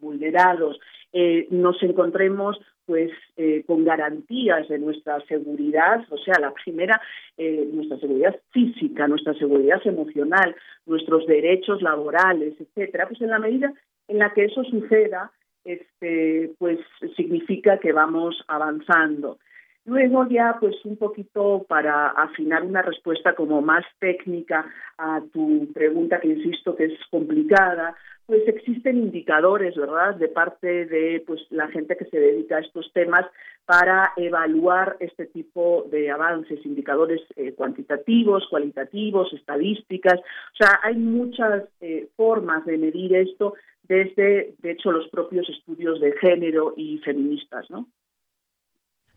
vulnerados eh, nos encontremos pues eh, con garantías de nuestra seguridad, o sea, la primera, eh, nuestra seguridad física, nuestra seguridad emocional, nuestros derechos laborales, etcétera, pues en la medida en la que eso suceda, este, pues significa que vamos avanzando. Luego ya, pues un poquito para afinar una respuesta como más técnica a tu pregunta, que insisto que es complicada, pues existen indicadores, ¿verdad?, de parte de pues la gente que se dedica a estos temas para evaluar este tipo de avances, indicadores eh, cuantitativos, cualitativos, estadísticas. O sea, hay muchas eh, formas de medir esto desde, de hecho, los propios estudios de género y feministas, ¿no?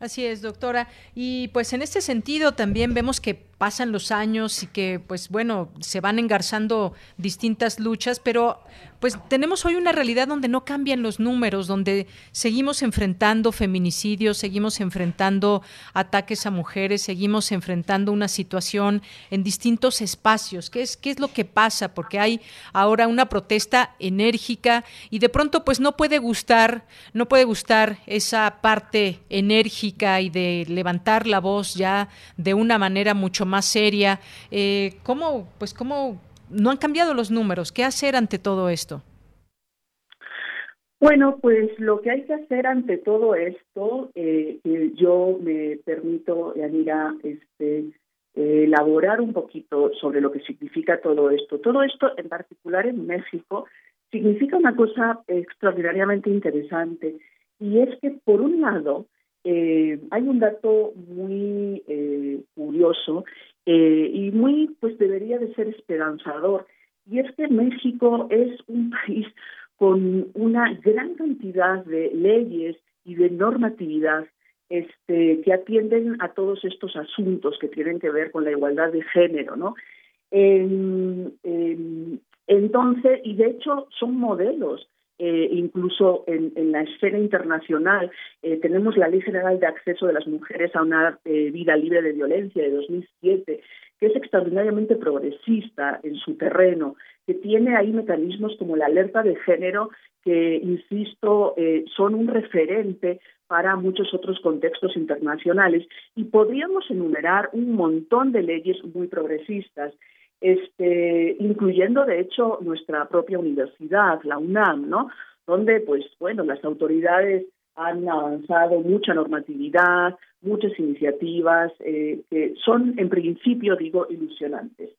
Así es, doctora. Y pues en este sentido también vemos que pasan los años y que pues bueno, se van engarzando distintas luchas, pero pues tenemos hoy una realidad donde no cambian los números, donde seguimos enfrentando feminicidios, seguimos enfrentando ataques a mujeres, seguimos enfrentando una situación en distintos espacios. ¿Qué es qué es lo que pasa? Porque hay ahora una protesta enérgica y de pronto pues no puede gustar, no puede gustar esa parte enérgica y de levantar la voz ya de una manera mucho más seria. Eh, ¿Cómo, pues, cómo no han cambiado los números? ¿Qué hacer ante todo esto? Bueno, pues lo que hay que hacer ante todo esto, eh, yo me permito, Yanira, este, eh, elaborar un poquito sobre lo que significa todo esto. Todo esto, en particular en México, significa una cosa extraordinariamente interesante y es que, por un lado, eh, hay un dato muy eh, curioso y muy, pues debería de ser esperanzador, y es que México es un país con una gran cantidad de leyes y de normatividad este, que atienden a todos estos asuntos que tienen que ver con la igualdad de género, ¿no? entonces, y de hecho son modelos eh, incluso en, la esfera internacional. Eh, tenemos la Ley General de Acceso de las Mujeres a una eh, vida libre de violencia de 2007, que es extraordinariamente progresista en su terreno, que tiene ahí mecanismos como la alerta de género, que, insisto, eh, son un referente para muchos otros contextos internacionales. Y podríamos enumerar un montón de leyes muy progresistas. Este, incluyendo de hecho nuestra propia universidad, la UNAM, ¿no? Donde, pues, bueno, las autoridades han avanzado mucha normatividad, muchas iniciativas eh, que son, en principio, digo, ilusionantes.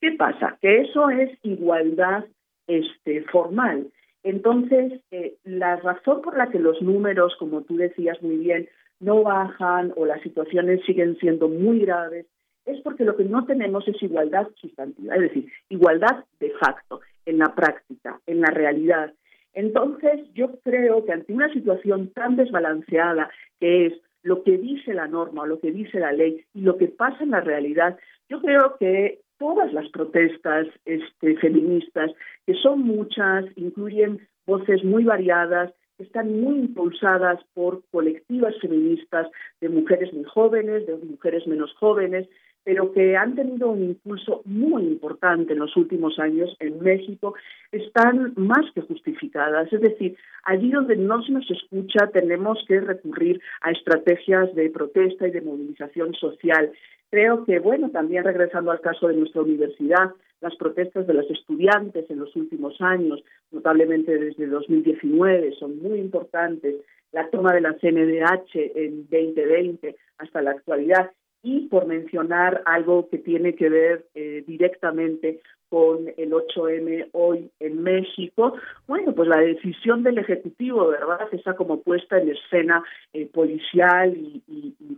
¿Qué pasa? Que eso es igualdad este, formal. Entonces, eh, la razón por la que los números, como tú decías muy bien, no bajan o las situaciones siguen siendo muy graves, es porque lo que no tenemos es igualdad sustantiva, es decir, igualdad de facto, en la práctica, en la realidad. Entonces, yo creo que ante una situación tan desbalanceada que es lo que dice la norma lo que dice la ley y lo que pasa en la realidad, yo creo que todas las protestas este, feministas, que son muchas, incluyen voces muy variadas, están muy impulsadas por colectivas feministas de mujeres muy jóvenes, de mujeres menos jóvenes, pero que han tenido un impulso muy importante en los últimos años en México, están más que justificadas. Es decir, allí donde no se nos escucha tenemos que recurrir a estrategias de protesta y de movilización social. Creo que, bueno, también regresando al caso de nuestra universidad, las protestas de los estudiantes en los últimos años, notablemente desde 2019, son muy importantes. La toma de la CNDH en 2020 hasta la actualidad y por mencionar algo que tiene que ver eh, directamente con el 8M hoy en México, bueno, pues la decisión del Ejecutivo, ¿verdad? Está como puesta en escena eh, policial y,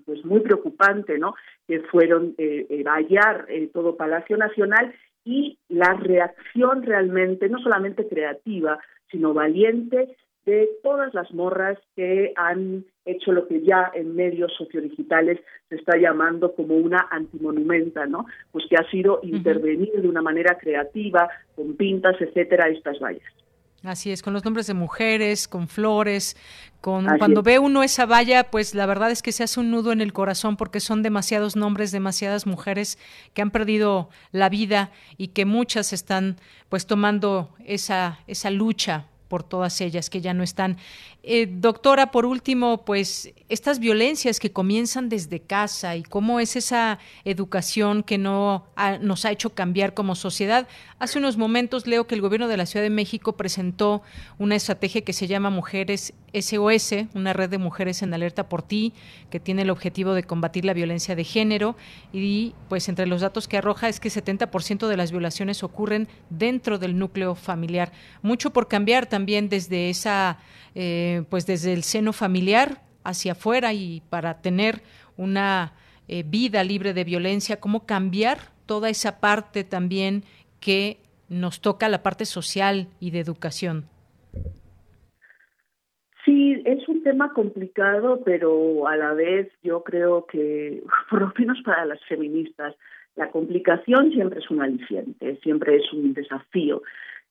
pues muy preocupante, ¿no? Que fueron eh, eh vallar todo Palacio Nacional y la reacción realmente, no solamente creativa, sino valiente de todas las morras que han hecho lo que ya en medios sociodigitales se está llamando como una antimonumenta, ¿no? Pues que ha sido intervenir de una manera creativa, con pintas, etcétera, estas vallas. Así es, con los nombres de mujeres, con flores, con cuando ve uno esa valla, pues la verdad es que se hace un nudo en el corazón porque son demasiados nombres, demasiadas mujeres que han perdido la vida y que muchas están pues tomando esa esa lucha por todas ellas que ya no están. Eh, doctora, por último, pues estas violencias que comienzan desde casa y cómo es esa educación que no nos ha hecho cambiar como sociedad. Hace unos momentos leo que el gobierno de la Ciudad de México presentó una estrategia que se llama Mujeres SOS, una red de mujeres en alerta por ti, que tiene el objetivo de combatir la violencia de género y pues entre los datos que arroja es que 70% de las violaciones ocurren dentro del núcleo familiar. Mucho por cambiar también desde esa eh, pues desde el seno familiar hacia afuera y para tener una eh, vida libre de violencia, cómo cambiar toda esa parte también que nos toca la parte social y de educación. Sí, es un tema complicado, pero a la vez yo creo que, por lo menos para las feministas, la complicación siempre es un aliciente, siempre es un desafío.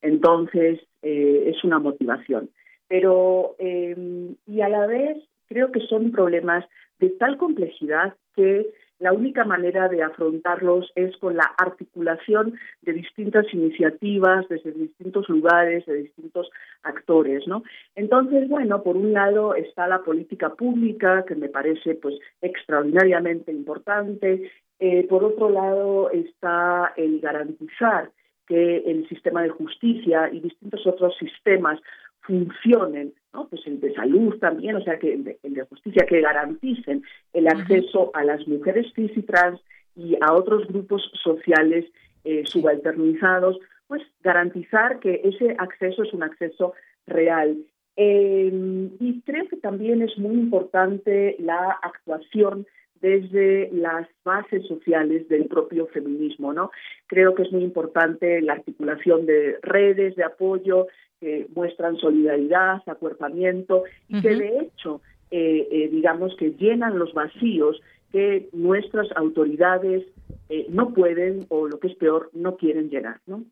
Entonces, eh, es una motivación pero em, y a la vez creo que son problemas de tal complejidad que la única manera de afrontarlos es con la articulación de distintas iniciativas desde distintos lugares, de distintos actores, ¿no? Entonces, bueno, por un lado está la política pública, que me parece pues extraordinariamente importante, eh, por otro lado está el garantizar que el sistema de justicia y distintos otros sistemas funcionen, ¿no? Pues el de salud también, o sea, que el de, justicia, que garanticen el acceso a las mujeres cis y trans y a otros grupos sociales eh, subalternizados, pues garantizar que ese acceso es un acceso real. Eh, y creo que también es muy importante la actuación desde las bases sociales del propio feminismo, ¿no? Creo que es muy importante la articulación de redes de apoyo que muestran solidaridad, acuerpamiento y que de hecho, eh, eh, digamos que llenan los vacíos que nuestras autoridades eh, no pueden o lo que es peor, no quieren llenar, ¿no?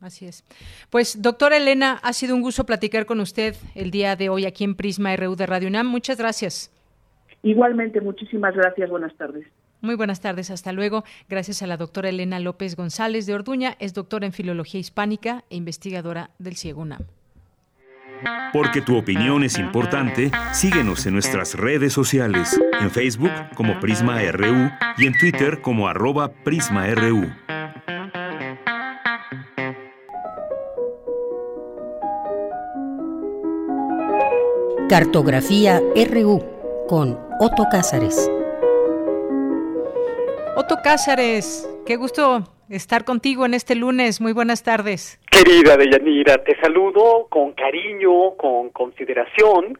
Así es. Pues, doctora Elena, ha sido un gusto platicar con usted el día de hoy aquí en Prisma RU de Radio UNAM. Muchas gracias. Igualmente, muchísimas gracias. Buenas tardes. Muy buenas tardes, hasta luego. Gracias a la doctora Elena López González de Orduña, es doctora en Filología Hispánica e investigadora del CIEGUNAM. Porque tu opinión es importante, síguenos en nuestras redes sociales, en Facebook como Prisma RU y en Twitter como arroba PrismaRU. Cartografía RU con Otto Cázares. Otto Cázares, qué gusto estar contigo en este lunes. Muy buenas tardes. Querida Deyanira, te saludo con cariño, con consideración.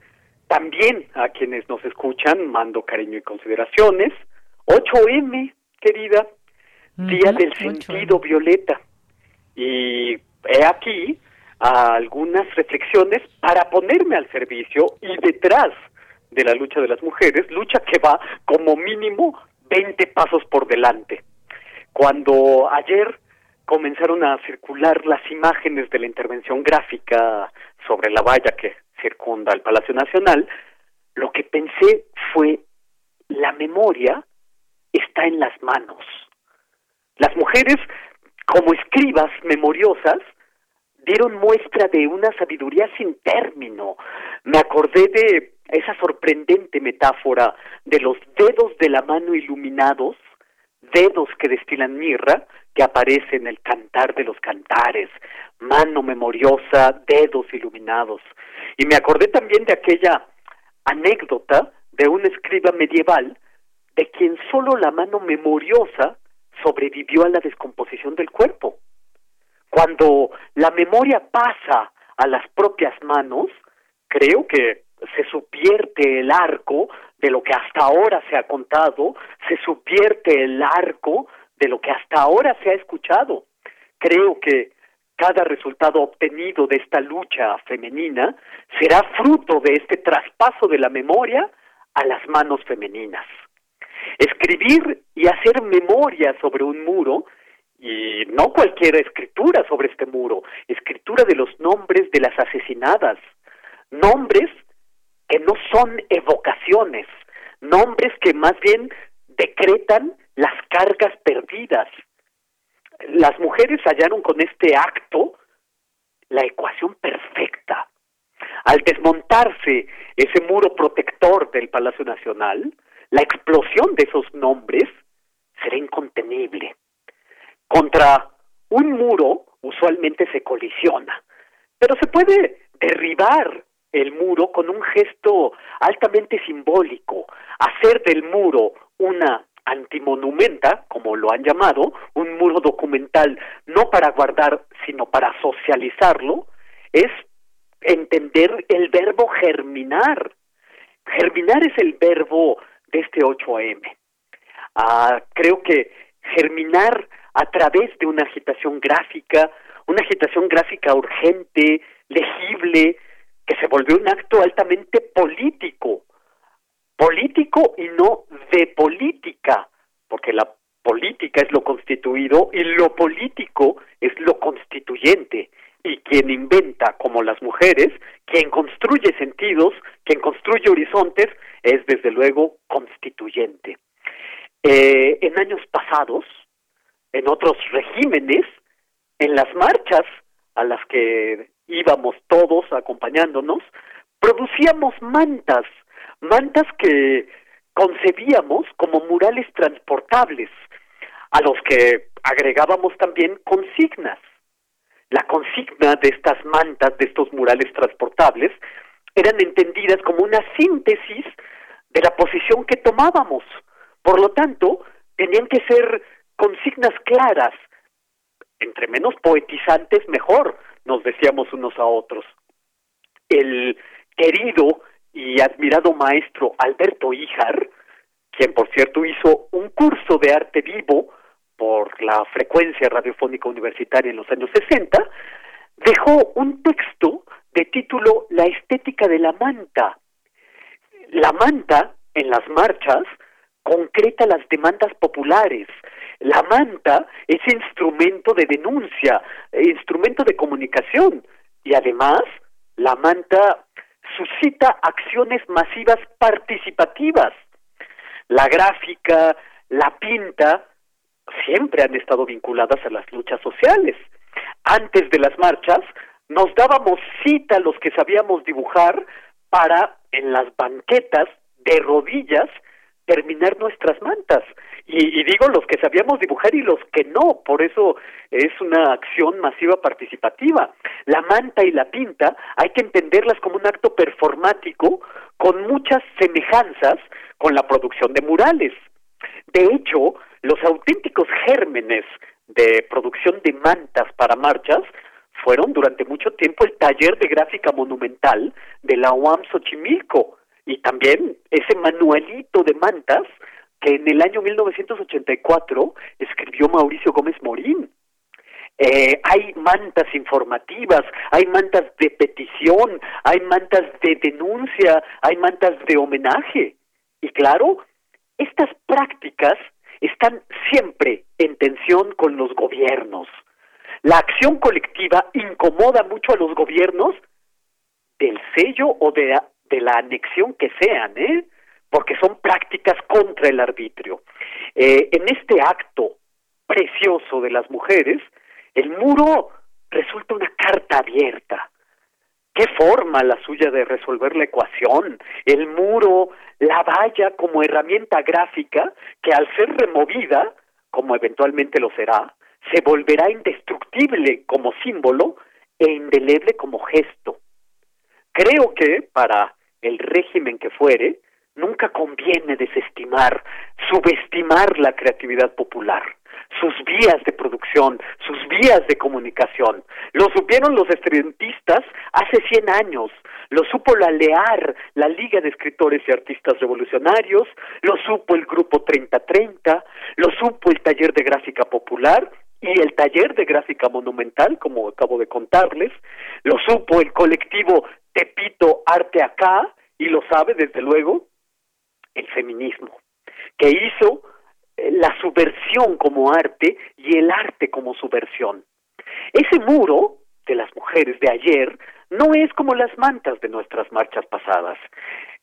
También a quienes nos escuchan mando cariño y consideraciones. 8M, querida, Día del Sentido Violeta. Y he aquí algunas reflexiones para ponerme al servicio y detrás de la lucha de las mujeres, lucha que va como mínimo 20 pasos por delante. Cuando ayer comenzaron a circular las imágenes de la intervención gráfica sobre la valla que circunda el Palacio Nacional, lo que pensé fue la memoria está en las manos. Las mujeres, como escribas memoriosas, dieron muestra de una sabiduría sin término. Me acordé de esa sorprendente metáfora de los dedos de la mano iluminados, dedos que destilan mirra, que aparece en el cantar de los cantares, mano memoriosa, dedos iluminados. Y me acordé también de aquella anécdota de un escriba medieval de quien solo la mano memoriosa sobrevivió a la descomposición del cuerpo. Cuando la memoria pasa a las propias manos, creo que se subvierte el arco de lo que hasta ahora se ha contado, se subvierte el arco de lo que hasta ahora se ha escuchado. Creo que cada resultado obtenido de esta lucha femenina será fruto de este traspaso de la memoria a las manos femeninas. Escribir y hacer memoria sobre un muro, y no cualquier escritura sobre este muro, escritura de los nombres de las asesinadas, nombres que no son evocaciones, nombres que más bien decretan las cargas perdidas. Las mujeres hallaron con este acto la ecuación perfecta. Al desmontarse ese muro protector del Palacio Nacional, la explosión de esos nombres será incontenible. Contra un muro usualmente se colisiona, pero se puede derribar el muro con un gesto altamente simbólico, hacer del muro una antimonumenta, como lo han llamado, un muro documental no para guardar, sino para socializarlo, es entender el verbo germinar. Germinar es el verbo de este 8am. Ah, creo que germinar a través de una agitación gráfica, una agitación gráfica urgente, legible, que se volvió un acto altamente político, político y no de política, porque la política es lo constituido y lo político es lo constituyente. Y quien inventa, como las mujeres, quien construye sentidos, quien construye horizontes, es desde luego constituyente. Eh, en años pasados, en otros regímenes, en las marchas a las que íbamos todos acompañándonos, producíamos mantas, mantas que concebíamos como murales transportables, a los que agregábamos también consignas. la consigna de estas mantas, de estos murales transportables, eran entendidas como una síntesis de la posición que tomábamos. Por lo tanto, tenían que ser consignas claras, entre menos poetizantes mejor, nos decíamos unos a otros. El querido y admirado maestro Alberto Ijar, quien por cierto hizo un curso de arte vivo por la frecuencia radiofónica universitaria en los años 60, dejó un texto de título La estética de la manta. La manta, en las marchas, concreta las demandas populares. La manta es instrumento de denuncia, instrumento de comunicación y además la manta suscita acciones masivas participativas. La gráfica, la pinta, siempre han estado vinculadas a las luchas sociales. Antes de las marchas, nos dábamos cita a los que sabíamos dibujar para, en las banquetas, de rodillas, terminar nuestras mantas. Y, y, digo los que sabíamos dibujar y los que no, por eso es una acción masiva participativa. La manta y la pinta hay que entenderlas como un acto performático con muchas semejanzas con la producción de murales. De hecho, los auténticos gérmenes de producción de mantas para marchas fueron durante mucho tiempo el taller de gráfica monumental de la UAM Xochimilco y también ese manualito de mantas que en el año 1984 escribió Mauricio Gómez Morín. Eh, hay mantas informativas, hay mantas de petición, hay mantas de denuncia, hay mantas de homenaje. Y claro, estas prácticas están siempre en tensión con los gobiernos. La acción colectiva incomoda mucho a los gobiernos del sello o de, de la anexión que sean, ¿eh? Porque son prácticas contra el arbitrio. Eh, en este acto precioso de las mujeres, el muro resulta una carta abierta. ¿Qué forma la suya de resolver la ecuación? El muro, la valla como herramienta gráfica que al ser removida, como eventualmente lo será, se volverá indestructible como símbolo e indeleble como gesto. Creo que para el régimen que fuere, nunca conviene desestimar, subestimar la creatividad popular, sus vías de producción, sus vías de comunicación. Lo supieron los estudiantistas hace 100 años, lo supo la LEAR, la Liga de Escritores y Artistas Revolucionarios, lo supo el Grupo 3030, lo supo el Taller de Gráfica Popular y el Taller de Gráfica Monumental, como acabo de contarles, lo supo el colectivo Tepito Arte Acá, y lo sabe desde luego el feminismo, que hizo eh, la subversión como arte y el arte como subversión. Ese muro de las mujeres de ayer no es como las mantas de nuestras marchas pasadas,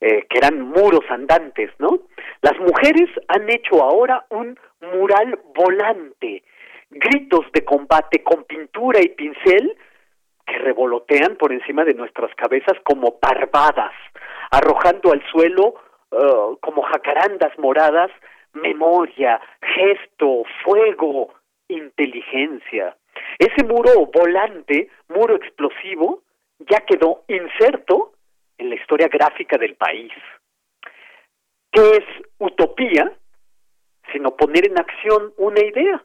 eh, que eran muros andantes, ¿no? Las mujeres han hecho ahora un mural volante, gritos de combate con pintura y pincel que revolotean por encima de nuestras cabezas como parvadas, arrojando al suelo uh, como jacarandas moradas memoria, gesto, fuego, inteligencia. Ese muro volante, muro explosivo, ya quedó inserto en la historia gráfica del país. ¿Qué es utopía? Sino poner en acción una idea.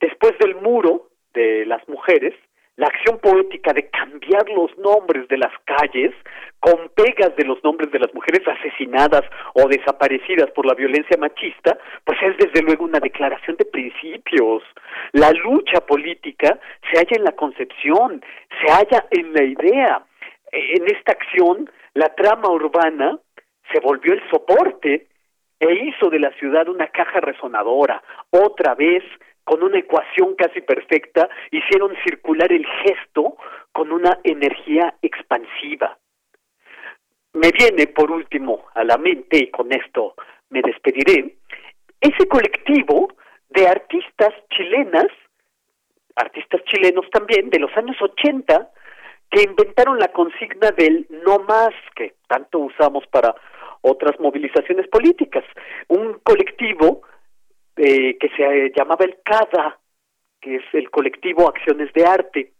Después del muro de las mujeres, la acción poética de cambiar los nombres de las calles con pegas de los nombres de las mujeres asesinadas o desaparecidas por la violencia machista, pues es desde luego una declaración de principios. La lucha política se halla en la concepción, se halla en la idea. En esta acción, la trama urbana se volvió el soporte e hizo de la ciudad una caja resonadora. Otra vez con una ecuación casi perfecta, hicieron circular el gesto con una energía expansiva. Me viene, por último, a la mente, y con esto me despediré, ese colectivo de artistas chilenas, artistas chilenos también, de los años 80, que inventaron la consigna del no más, que tanto usamos para otras movilizaciones políticas. Un colectivo eh, que se llamaba el CADA, que es el colectivo Acciones de Arte,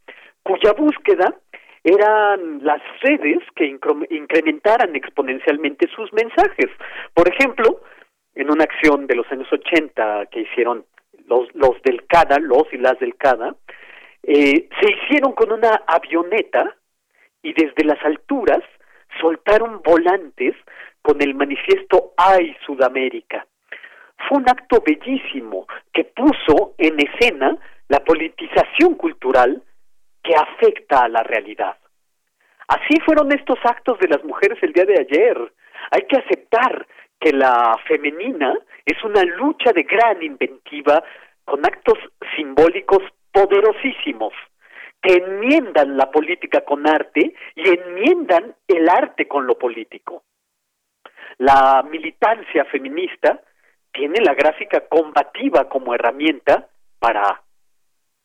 cuya búsqueda eran las redes que incrementaran exponencialmente sus mensajes. Por ejemplo, en una acción de los años 80 que hicieron los, los del CADA, los y las del CADA, eh, se hicieron con una avioneta y desde las alturas soltaron volantes con el manifiesto ¡Ay Sudamérica! Fue un acto bellísimo que puso en escena la politización cultural que afecta a la realidad. Así fueron estos actos de las mujeres el día de ayer. Hay que aceptar que la femenina es una lucha de gran inventiva con actos simbólicos poderosísimos que enmiendan la política con arte y enmiendan el arte con lo político. La militancia feminista tiene la gráfica combativa como herramienta para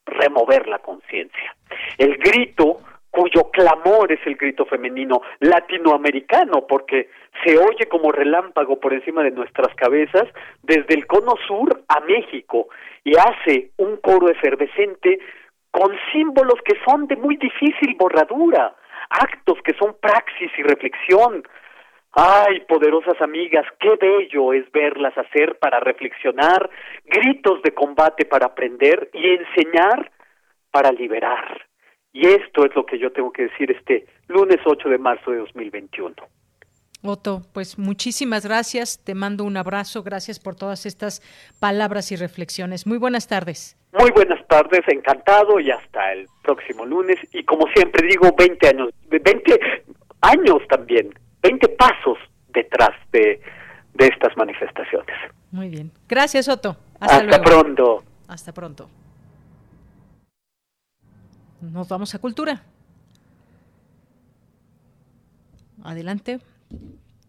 remover la conciencia. El grito cuyo clamor es el grito femenino latinoamericano, porque se oye como relámpago por encima de nuestras cabezas desde el cono sur a México y hace un coro efervescente con símbolos que son de muy difícil borradura, actos que son praxis y reflexión, Ay, poderosas amigas, qué bello es verlas hacer para reflexionar, gritos de combate para aprender y enseñar para liberar. Y esto es lo que yo tengo que decir este lunes 8 de marzo de 2021. Otto, pues muchísimas gracias, te mando un abrazo, gracias por todas estas palabras y reflexiones. Muy buenas tardes. Muy buenas tardes, encantado y hasta el próximo lunes. Y como siempre digo, 20 años, 20 años también 20 pasos detrás de, de estas manifestaciones. Muy bien. Gracias, Otto. Hasta, pronto. Hasta pronto. Nos vamos a cultura. Adelante.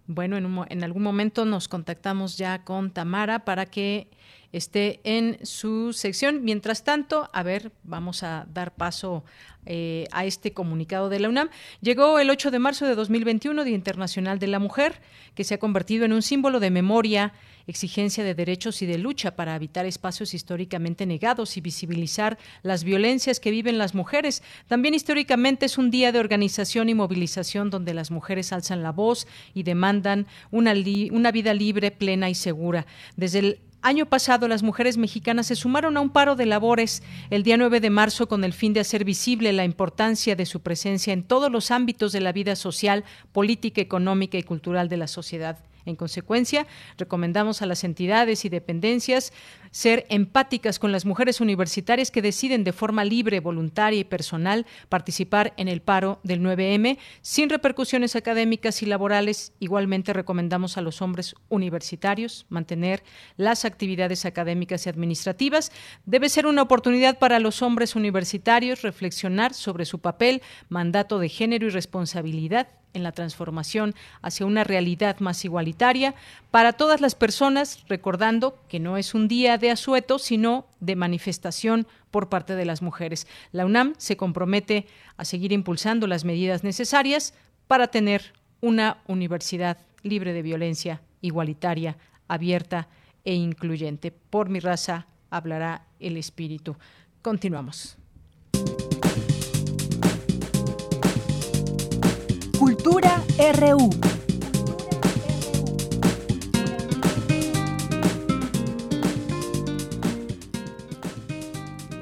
Bueno, en, en, algún momento nos contactamos ya con Tamara para que esté en su sección. Mientras tanto, a ver, vamos a dar paso eh, a este comunicado de la UNAM. Llegó el 8 de marzo de 2021, Día Internacional de la Mujer, que se ha convertido en un símbolo de memoria, exigencia de derechos y de lucha para habitar espacios históricamente negados y visibilizar las violencias que viven las mujeres. También históricamente es un día de organización y movilización donde las mujeres alzan la voz y demandan una, una vida libre, plena y segura. Desde el Año pasado, las mujeres mexicanas se sumaron a un paro de labores el día 9 de marzo con el fin de hacer visible la importancia de su presencia en todos los ámbitos de la vida social, política, económica y cultural de la sociedad. En consecuencia, recomendamos a las entidades y dependencias ser empáticas con las mujeres universitarias que deciden de forma libre, voluntaria y personal participar en el paro del 9M sin repercusiones académicas y laborales. Igualmente recomendamos a los hombres universitarios mantener las actividades académicas y administrativas. Debe ser una oportunidad para los hombres universitarios reflexionar sobre su papel, mandato de género y responsabilidad en la transformación hacia una realidad más igualitaria para todas las personas, recordando que no es un día de asueto, sino de manifestación por parte de las mujeres. La UNAM se compromete a seguir impulsando las medidas necesarias para tener una universidad libre de violencia, igualitaria, abierta e incluyente. Por mi raza hablará el espíritu. Continuamos. Cultura RU.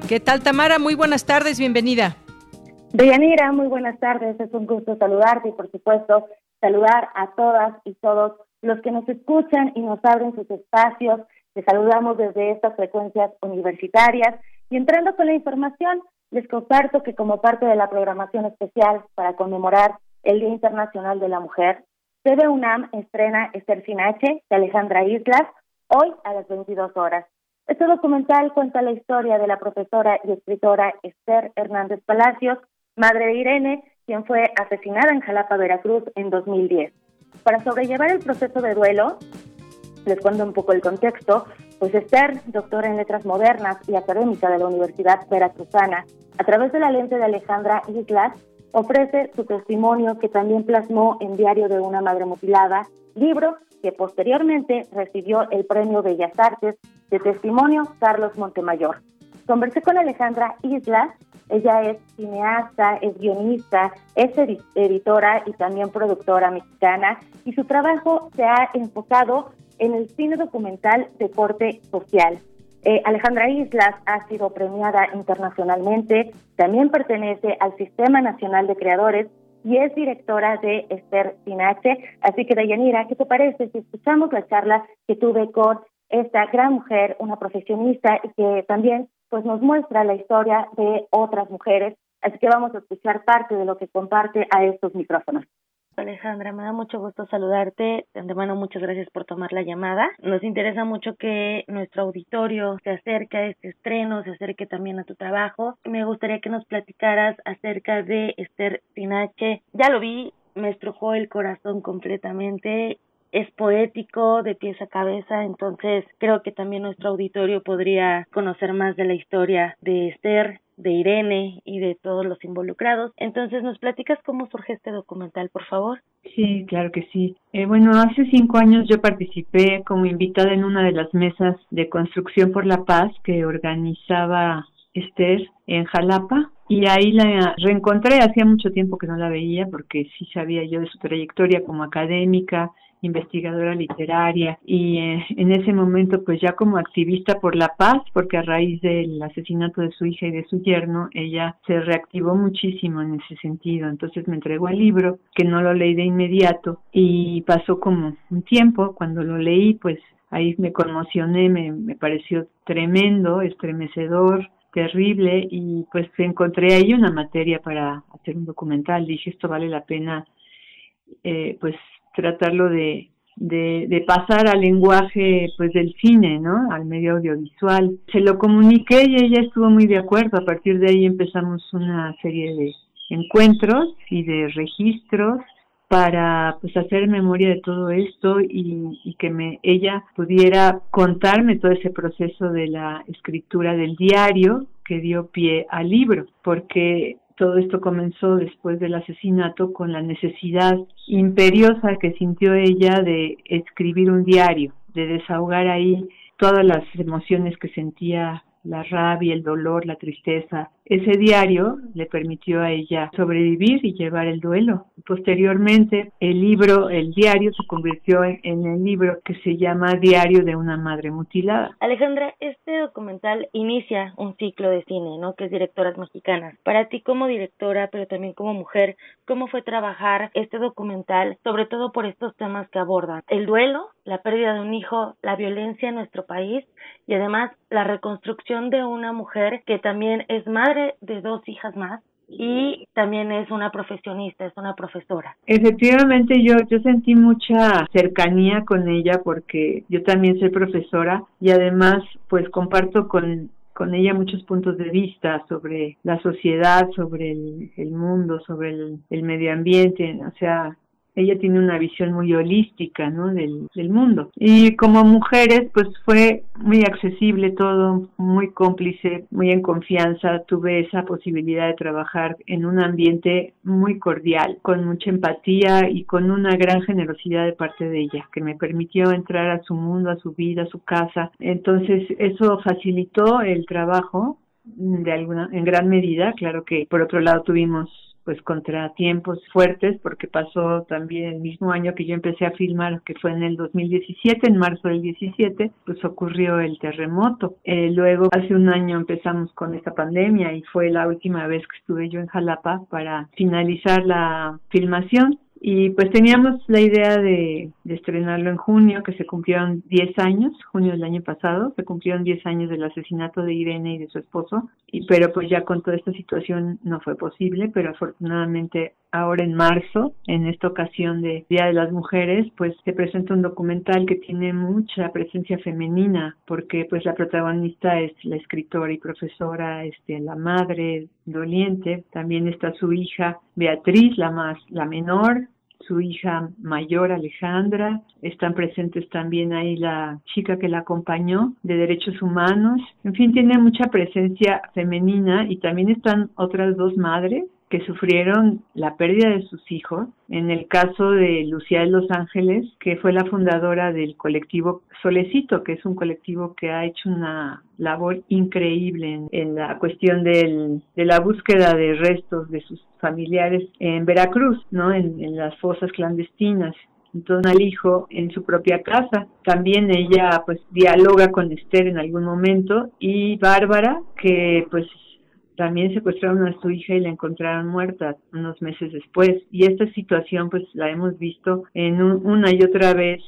¿Qué tal, Tamara? Muy buenas tardes, bienvenida. Deyanira, muy buenas tardes. Es un gusto saludarte y, por supuesto, saludar a todas y todos los que nos escuchan y nos abren sus espacios. Les saludamos desde estas frecuencias universitarias. Y entrando con la información, les comparto que como parte de la programación especial para conmemorar el Día Internacional de la Mujer, TV UNAM estrena Esther Sinache de Alejandra Islas hoy a las 22 horas. Este documental cuenta la historia de la profesora y escritora Esther Hernández Palacios, madre de Irene, quien fue asesinada en Jalapa, Veracruz en 2010. Para sobrellevar el proceso de duelo, les cuento un poco el contexto, pues Esther, doctora en letras modernas y académica de la Universidad Veracruzana, a través de la lente de Alejandra Islas, ofrece su testimonio que también plasmó en Diario de una Madre Mutilada, libro que posteriormente recibió el Premio Bellas Artes de Testimonio Carlos Montemayor. Conversé con Alejandra Islas, ella es cineasta, es guionista, es editora y también productora mexicana y su trabajo se ha enfocado en el cine documental de corte social. Eh, Alejandra Islas ha sido premiada internacionalmente, también pertenece al Sistema Nacional de Creadores y es directora de Esther Sinache. Así que, Dayanira, ¿qué te parece si escuchamos la charla que tuve con esta gran mujer, una profesionista y que también pues nos muestra la historia de otras mujeres? Así que vamos a escuchar parte de lo que comparte a estos micrófonos. Alejandra, me da mucho gusto saludarte. De antemano, muchas gracias por tomar la llamada. Nos interesa mucho que nuestro auditorio se acerque a este estreno, se acerque también a tu trabajo. Me gustaría que nos platicaras acerca de Esther Sinache. Ya lo vi, me estrujó el corazón completamente es poético de pies a cabeza, entonces creo que también nuestro auditorio podría conocer más de la historia de Esther, de Irene y de todos los involucrados. Entonces, ¿nos platicas cómo surge este documental, por favor? Sí, claro que sí. Eh, bueno, hace cinco años yo participé como invitada en una de las mesas de construcción por la paz que organizaba Esther en Jalapa y ahí la reencontré, hacía mucho tiempo que no la veía porque sí sabía yo de su trayectoria como académica, investigadora literaria. Y eh, en ese momento pues ya como activista por la paz porque a raíz del asesinato de su hija y de su yerno ella se reactivó muchísimo en ese sentido. Entonces me entregó el libro que no lo leí de inmediato y pasó como un tiempo. Cuando lo leí pues ahí me conmocioné me, me pareció tremendo estremecedor terrible y pues encontré ahí una materia para hacer un documental. Dije esto vale la pena eh, pues tratarlo de, de, pasar al lenguaje pues del cine, ¿no? Al medio audiovisual. Se lo comuniqué y ella estuvo muy de acuerdo. A partir de ahí empezamos una serie de encuentros y de registros para pues hacer memoria de todo esto y, y, que me ella pudiera contarme todo ese proceso de la escritura del diario que dio pie al libro porque todo esto comenzó después del asesinato con la necesidad imperiosa que sintió ella de escribir un diario, de desahogar ahí todas las emociones que sentía la rabia, el dolor, la tristeza. Ese diario le permitió a ella sobrevivir y llevar el duelo. Posteriormente, el libro, el diario, se convirtió en, el libro que se llama Diario de una madre mutilada. Alejandra, este documental inicia un ciclo de cine, ¿no? Que es Directoras Mexicanas. Para ti como directora, pero también como mujer, ¿cómo fue trabajar este documental, sobre todo por estos temas que abordan? El duelo, la pérdida de un hijo, la violencia en nuestro país y además la reconstrucción de una mujer que también es madre de dos hijas más y también es una profesionista, es una profesora. Efectivamente, yo, yo sentí mucha cercanía con ella porque yo también soy profesora y además pues comparto con con ella muchos puntos de vista sobre la sociedad, sobre el, el mundo, sobre el, el, medio ambiente, o sea, ella tiene una visión muy holística ¿no? del, del, mundo. Y como mujeres, pues fue muy accesible todo, muy cómplice, muy en confianza. Tuve esa posibilidad de trabajar en un ambiente muy cordial, con mucha empatía y con una gran generosidad de parte de ella, que me permitió entrar a su mundo, a su vida, a su casa. Entonces, eso facilitó el trabajo de alguna en gran medida claro que por otro lado tuvimos pues contratiempos fuertes porque pasó también el mismo año que yo empecé a filmar que fue en el 2017 en marzo del 17 pues ocurrió el terremoto. Eh, luego hace un año empezamos con esta pandemia y fue la última vez que estuve yo en Jalapa para finalizar la filmación y pues teníamos la idea de, de, estrenarlo en junio, que se cumplieron 10 años, junio del año pasado, se cumplieron 10 años del asesinato de Irene y de su esposo, y pero pues ya con toda esta situación no fue posible, pero afortunadamente ahora en marzo, en esta ocasión de Día de las Mujeres, pues se presenta un documental que tiene mucha presencia femenina, porque pues la protagonista es la escritora y profesora, este, la madre doliente, también está su hija Beatriz, la más, la menor, su hija mayor Alejandra, están presentes también ahí la chica que la acompañó de derechos humanos, en fin, tiene mucha presencia femenina y también están otras dos madres que sufrieron la pérdida de sus hijos. En el caso de Lucía de Los Ángeles, que fue la fundadora del colectivo Solecito, que es un colectivo que ha hecho una labor increíble en, la cuestión del, de la búsqueda de restos de sus familiares en Veracruz, ¿no? En, las fosas clandestinas entonces al hijo en su propia casa. También ella pues dialoga con Esther en algún momento y Bárbara que pues también secuestraron a su hija y la encontraron muerta unos meses después. Y esta situación pues la hemos visto en una y otra vez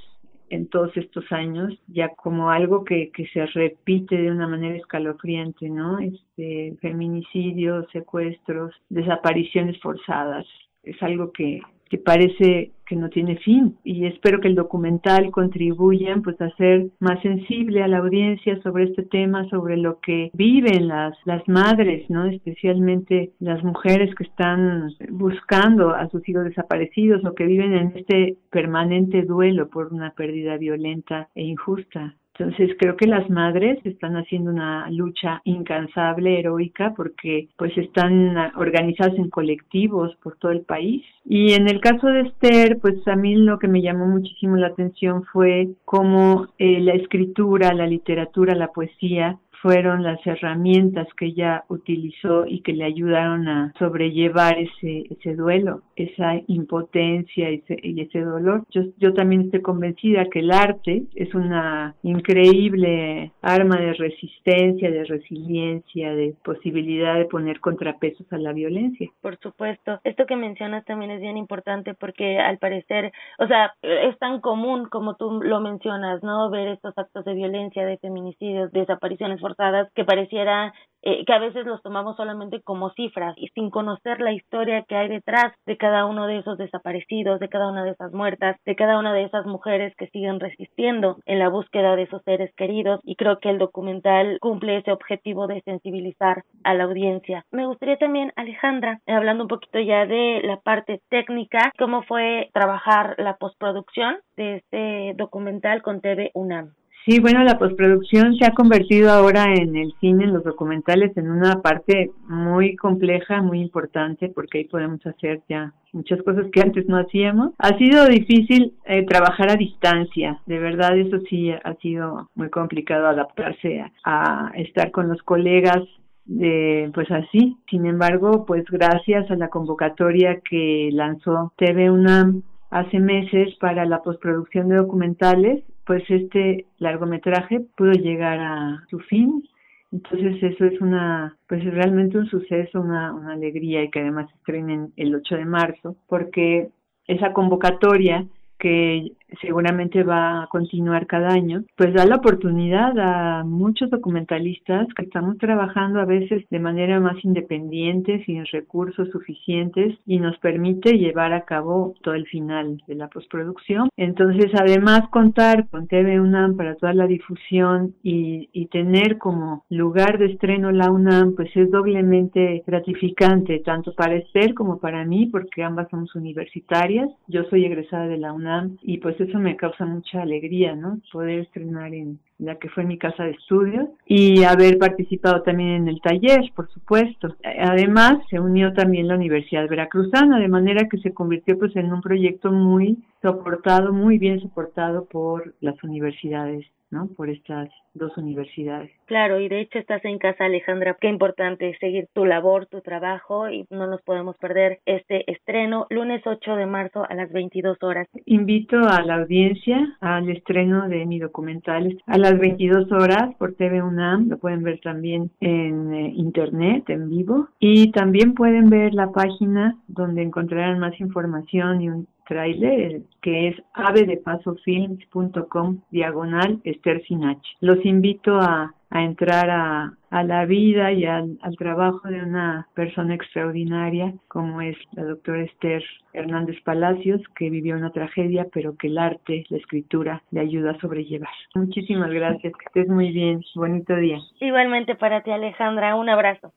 en todos estos años, ya como algo que, que se repite de una manera escalofriante, ¿no? Este, feminicidios, secuestros, desapariciones forzadas. Es algo que, que parece que no tiene fin y espero que el documental contribuya pues a ser más sensible a la audiencia sobre este tema, sobre lo que viven las las madres, ¿no? Especialmente las mujeres que están buscando a sus hijos desaparecidos o que viven en este permanente duelo por una pérdida violenta e injusta. Entonces creo que las madres están haciendo una lucha incansable, heroica, porque pues están organizadas en colectivos por todo el país. Y en el caso de Esther, pues a mí lo que me llamó muchísimo la atención fue cómo eh, la escritura, la literatura, la poesía fueron las herramientas que ella utilizó y que le ayudaron a sobrellevar ese, ese duelo, esa impotencia y ese, y ese dolor. Yo, yo también estoy convencida que el arte es una increíble arma de resistencia, de resiliencia, de posibilidad de poner contrapesos a la violencia. Por supuesto. Esto que mencionas también es bien importante porque al parecer, o sea, es tan común como tú lo mencionas, ¿no? Ver estos actos de violencia, de feminicidios, desapariciones forzadas que pareciera eh, que a veces los tomamos solamente como cifras y sin conocer la historia que hay detrás de cada uno de esos desaparecidos, de cada una de esas muertas, de cada una de esas mujeres que siguen resistiendo en la búsqueda de esos seres queridos y creo que el documental cumple ese objetivo de sensibilizar a la audiencia. Me gustaría también, Alejandra, hablando un poquito ya de la parte técnica, cómo fue trabajar la postproducción de este documental con TV UNAM. Sí, bueno, la postproducción se ha convertido ahora en el cine, en los documentales, en una parte muy compleja, muy importante, porque ahí podemos hacer ya muchas cosas que antes no hacíamos. Ha sido difícil eh, trabajar a distancia, de verdad eso sí ha sido muy complicado adaptarse a, estar con los colegas de pues así. Sin embargo, pues gracias a la convocatoria que lanzó TV UNAM hace meses para la postproducción de documentales, pues este largometraje pudo llegar a su fin. Entonces eso es una, pues realmente un suceso, una, una alegría y que además estrenen el 8 de marzo, porque esa convocatoria que seguramente va a continuar cada año, pues da la oportunidad a muchos documentalistas que estamos trabajando a veces de manera más independiente, sin recursos suficientes y nos permite llevar a cabo todo el final de la postproducción. Entonces, además, contar con TV UNAM para toda la difusión y, y tener como lugar de estreno la UNAM, pues es doblemente gratificante, tanto para Esther como para mí, porque ambas somos universitarias. Yo soy egresada de la UNAM y pues eso me causa mucha alegría, ¿no? Poder estrenar en la que fue mi casa de estudios y haber participado también en el taller, por supuesto. Además, se unió también la Universidad Veracruzana, de manera que se convirtió pues en un proyecto muy soportado, muy bien soportado por las universidades, ¿no? Por estas dos universidades. Claro, y de hecho estás en casa, Alejandra. Qué importante seguir tu labor, tu trabajo y no nos podemos perder este estreno lunes 8 de marzo a las 22 horas. Invito a la audiencia al estreno de mi documental a las 22 horas por TV UNAM. Lo pueden ver también en eh, internet, en vivo. Y también pueden ver la página donde encontrarán más información y un trailer que es avedepasofilms.com diagonal Esther Sinach. Los invito a, a entrar a, a, la vida y al, al, trabajo de una persona extraordinaria como es la doctora Esther Hernández Palacios, que vivió una tragedia, pero que el arte, la escritura, le ayuda a sobrellevar. Muchísimas gracias, que estés muy bien, bonito día. Igualmente para ti, Alejandra, un abrazo.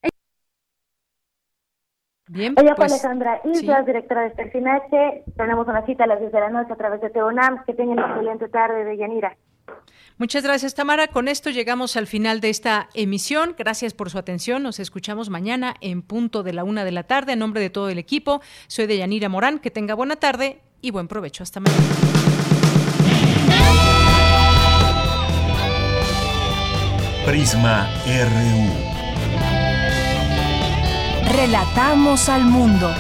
Bien, Ella fue pues, Alejandra Islas, directora de Estelcinache. Tenemos una cita a las 10 de la noche a través de Teonam. Que tengan una excelente tarde, de Yanira. Muchas gracias, Tamara. Con esto llegamos al final de esta emisión. Gracias por su atención. Nos escuchamos mañana en punto de la una de la tarde. En nombre de todo el equipo, soy de Yanira Morán. Que tenga buena tarde y buen provecho. Hasta mañana. Prisma RU. Relatamos al mundo.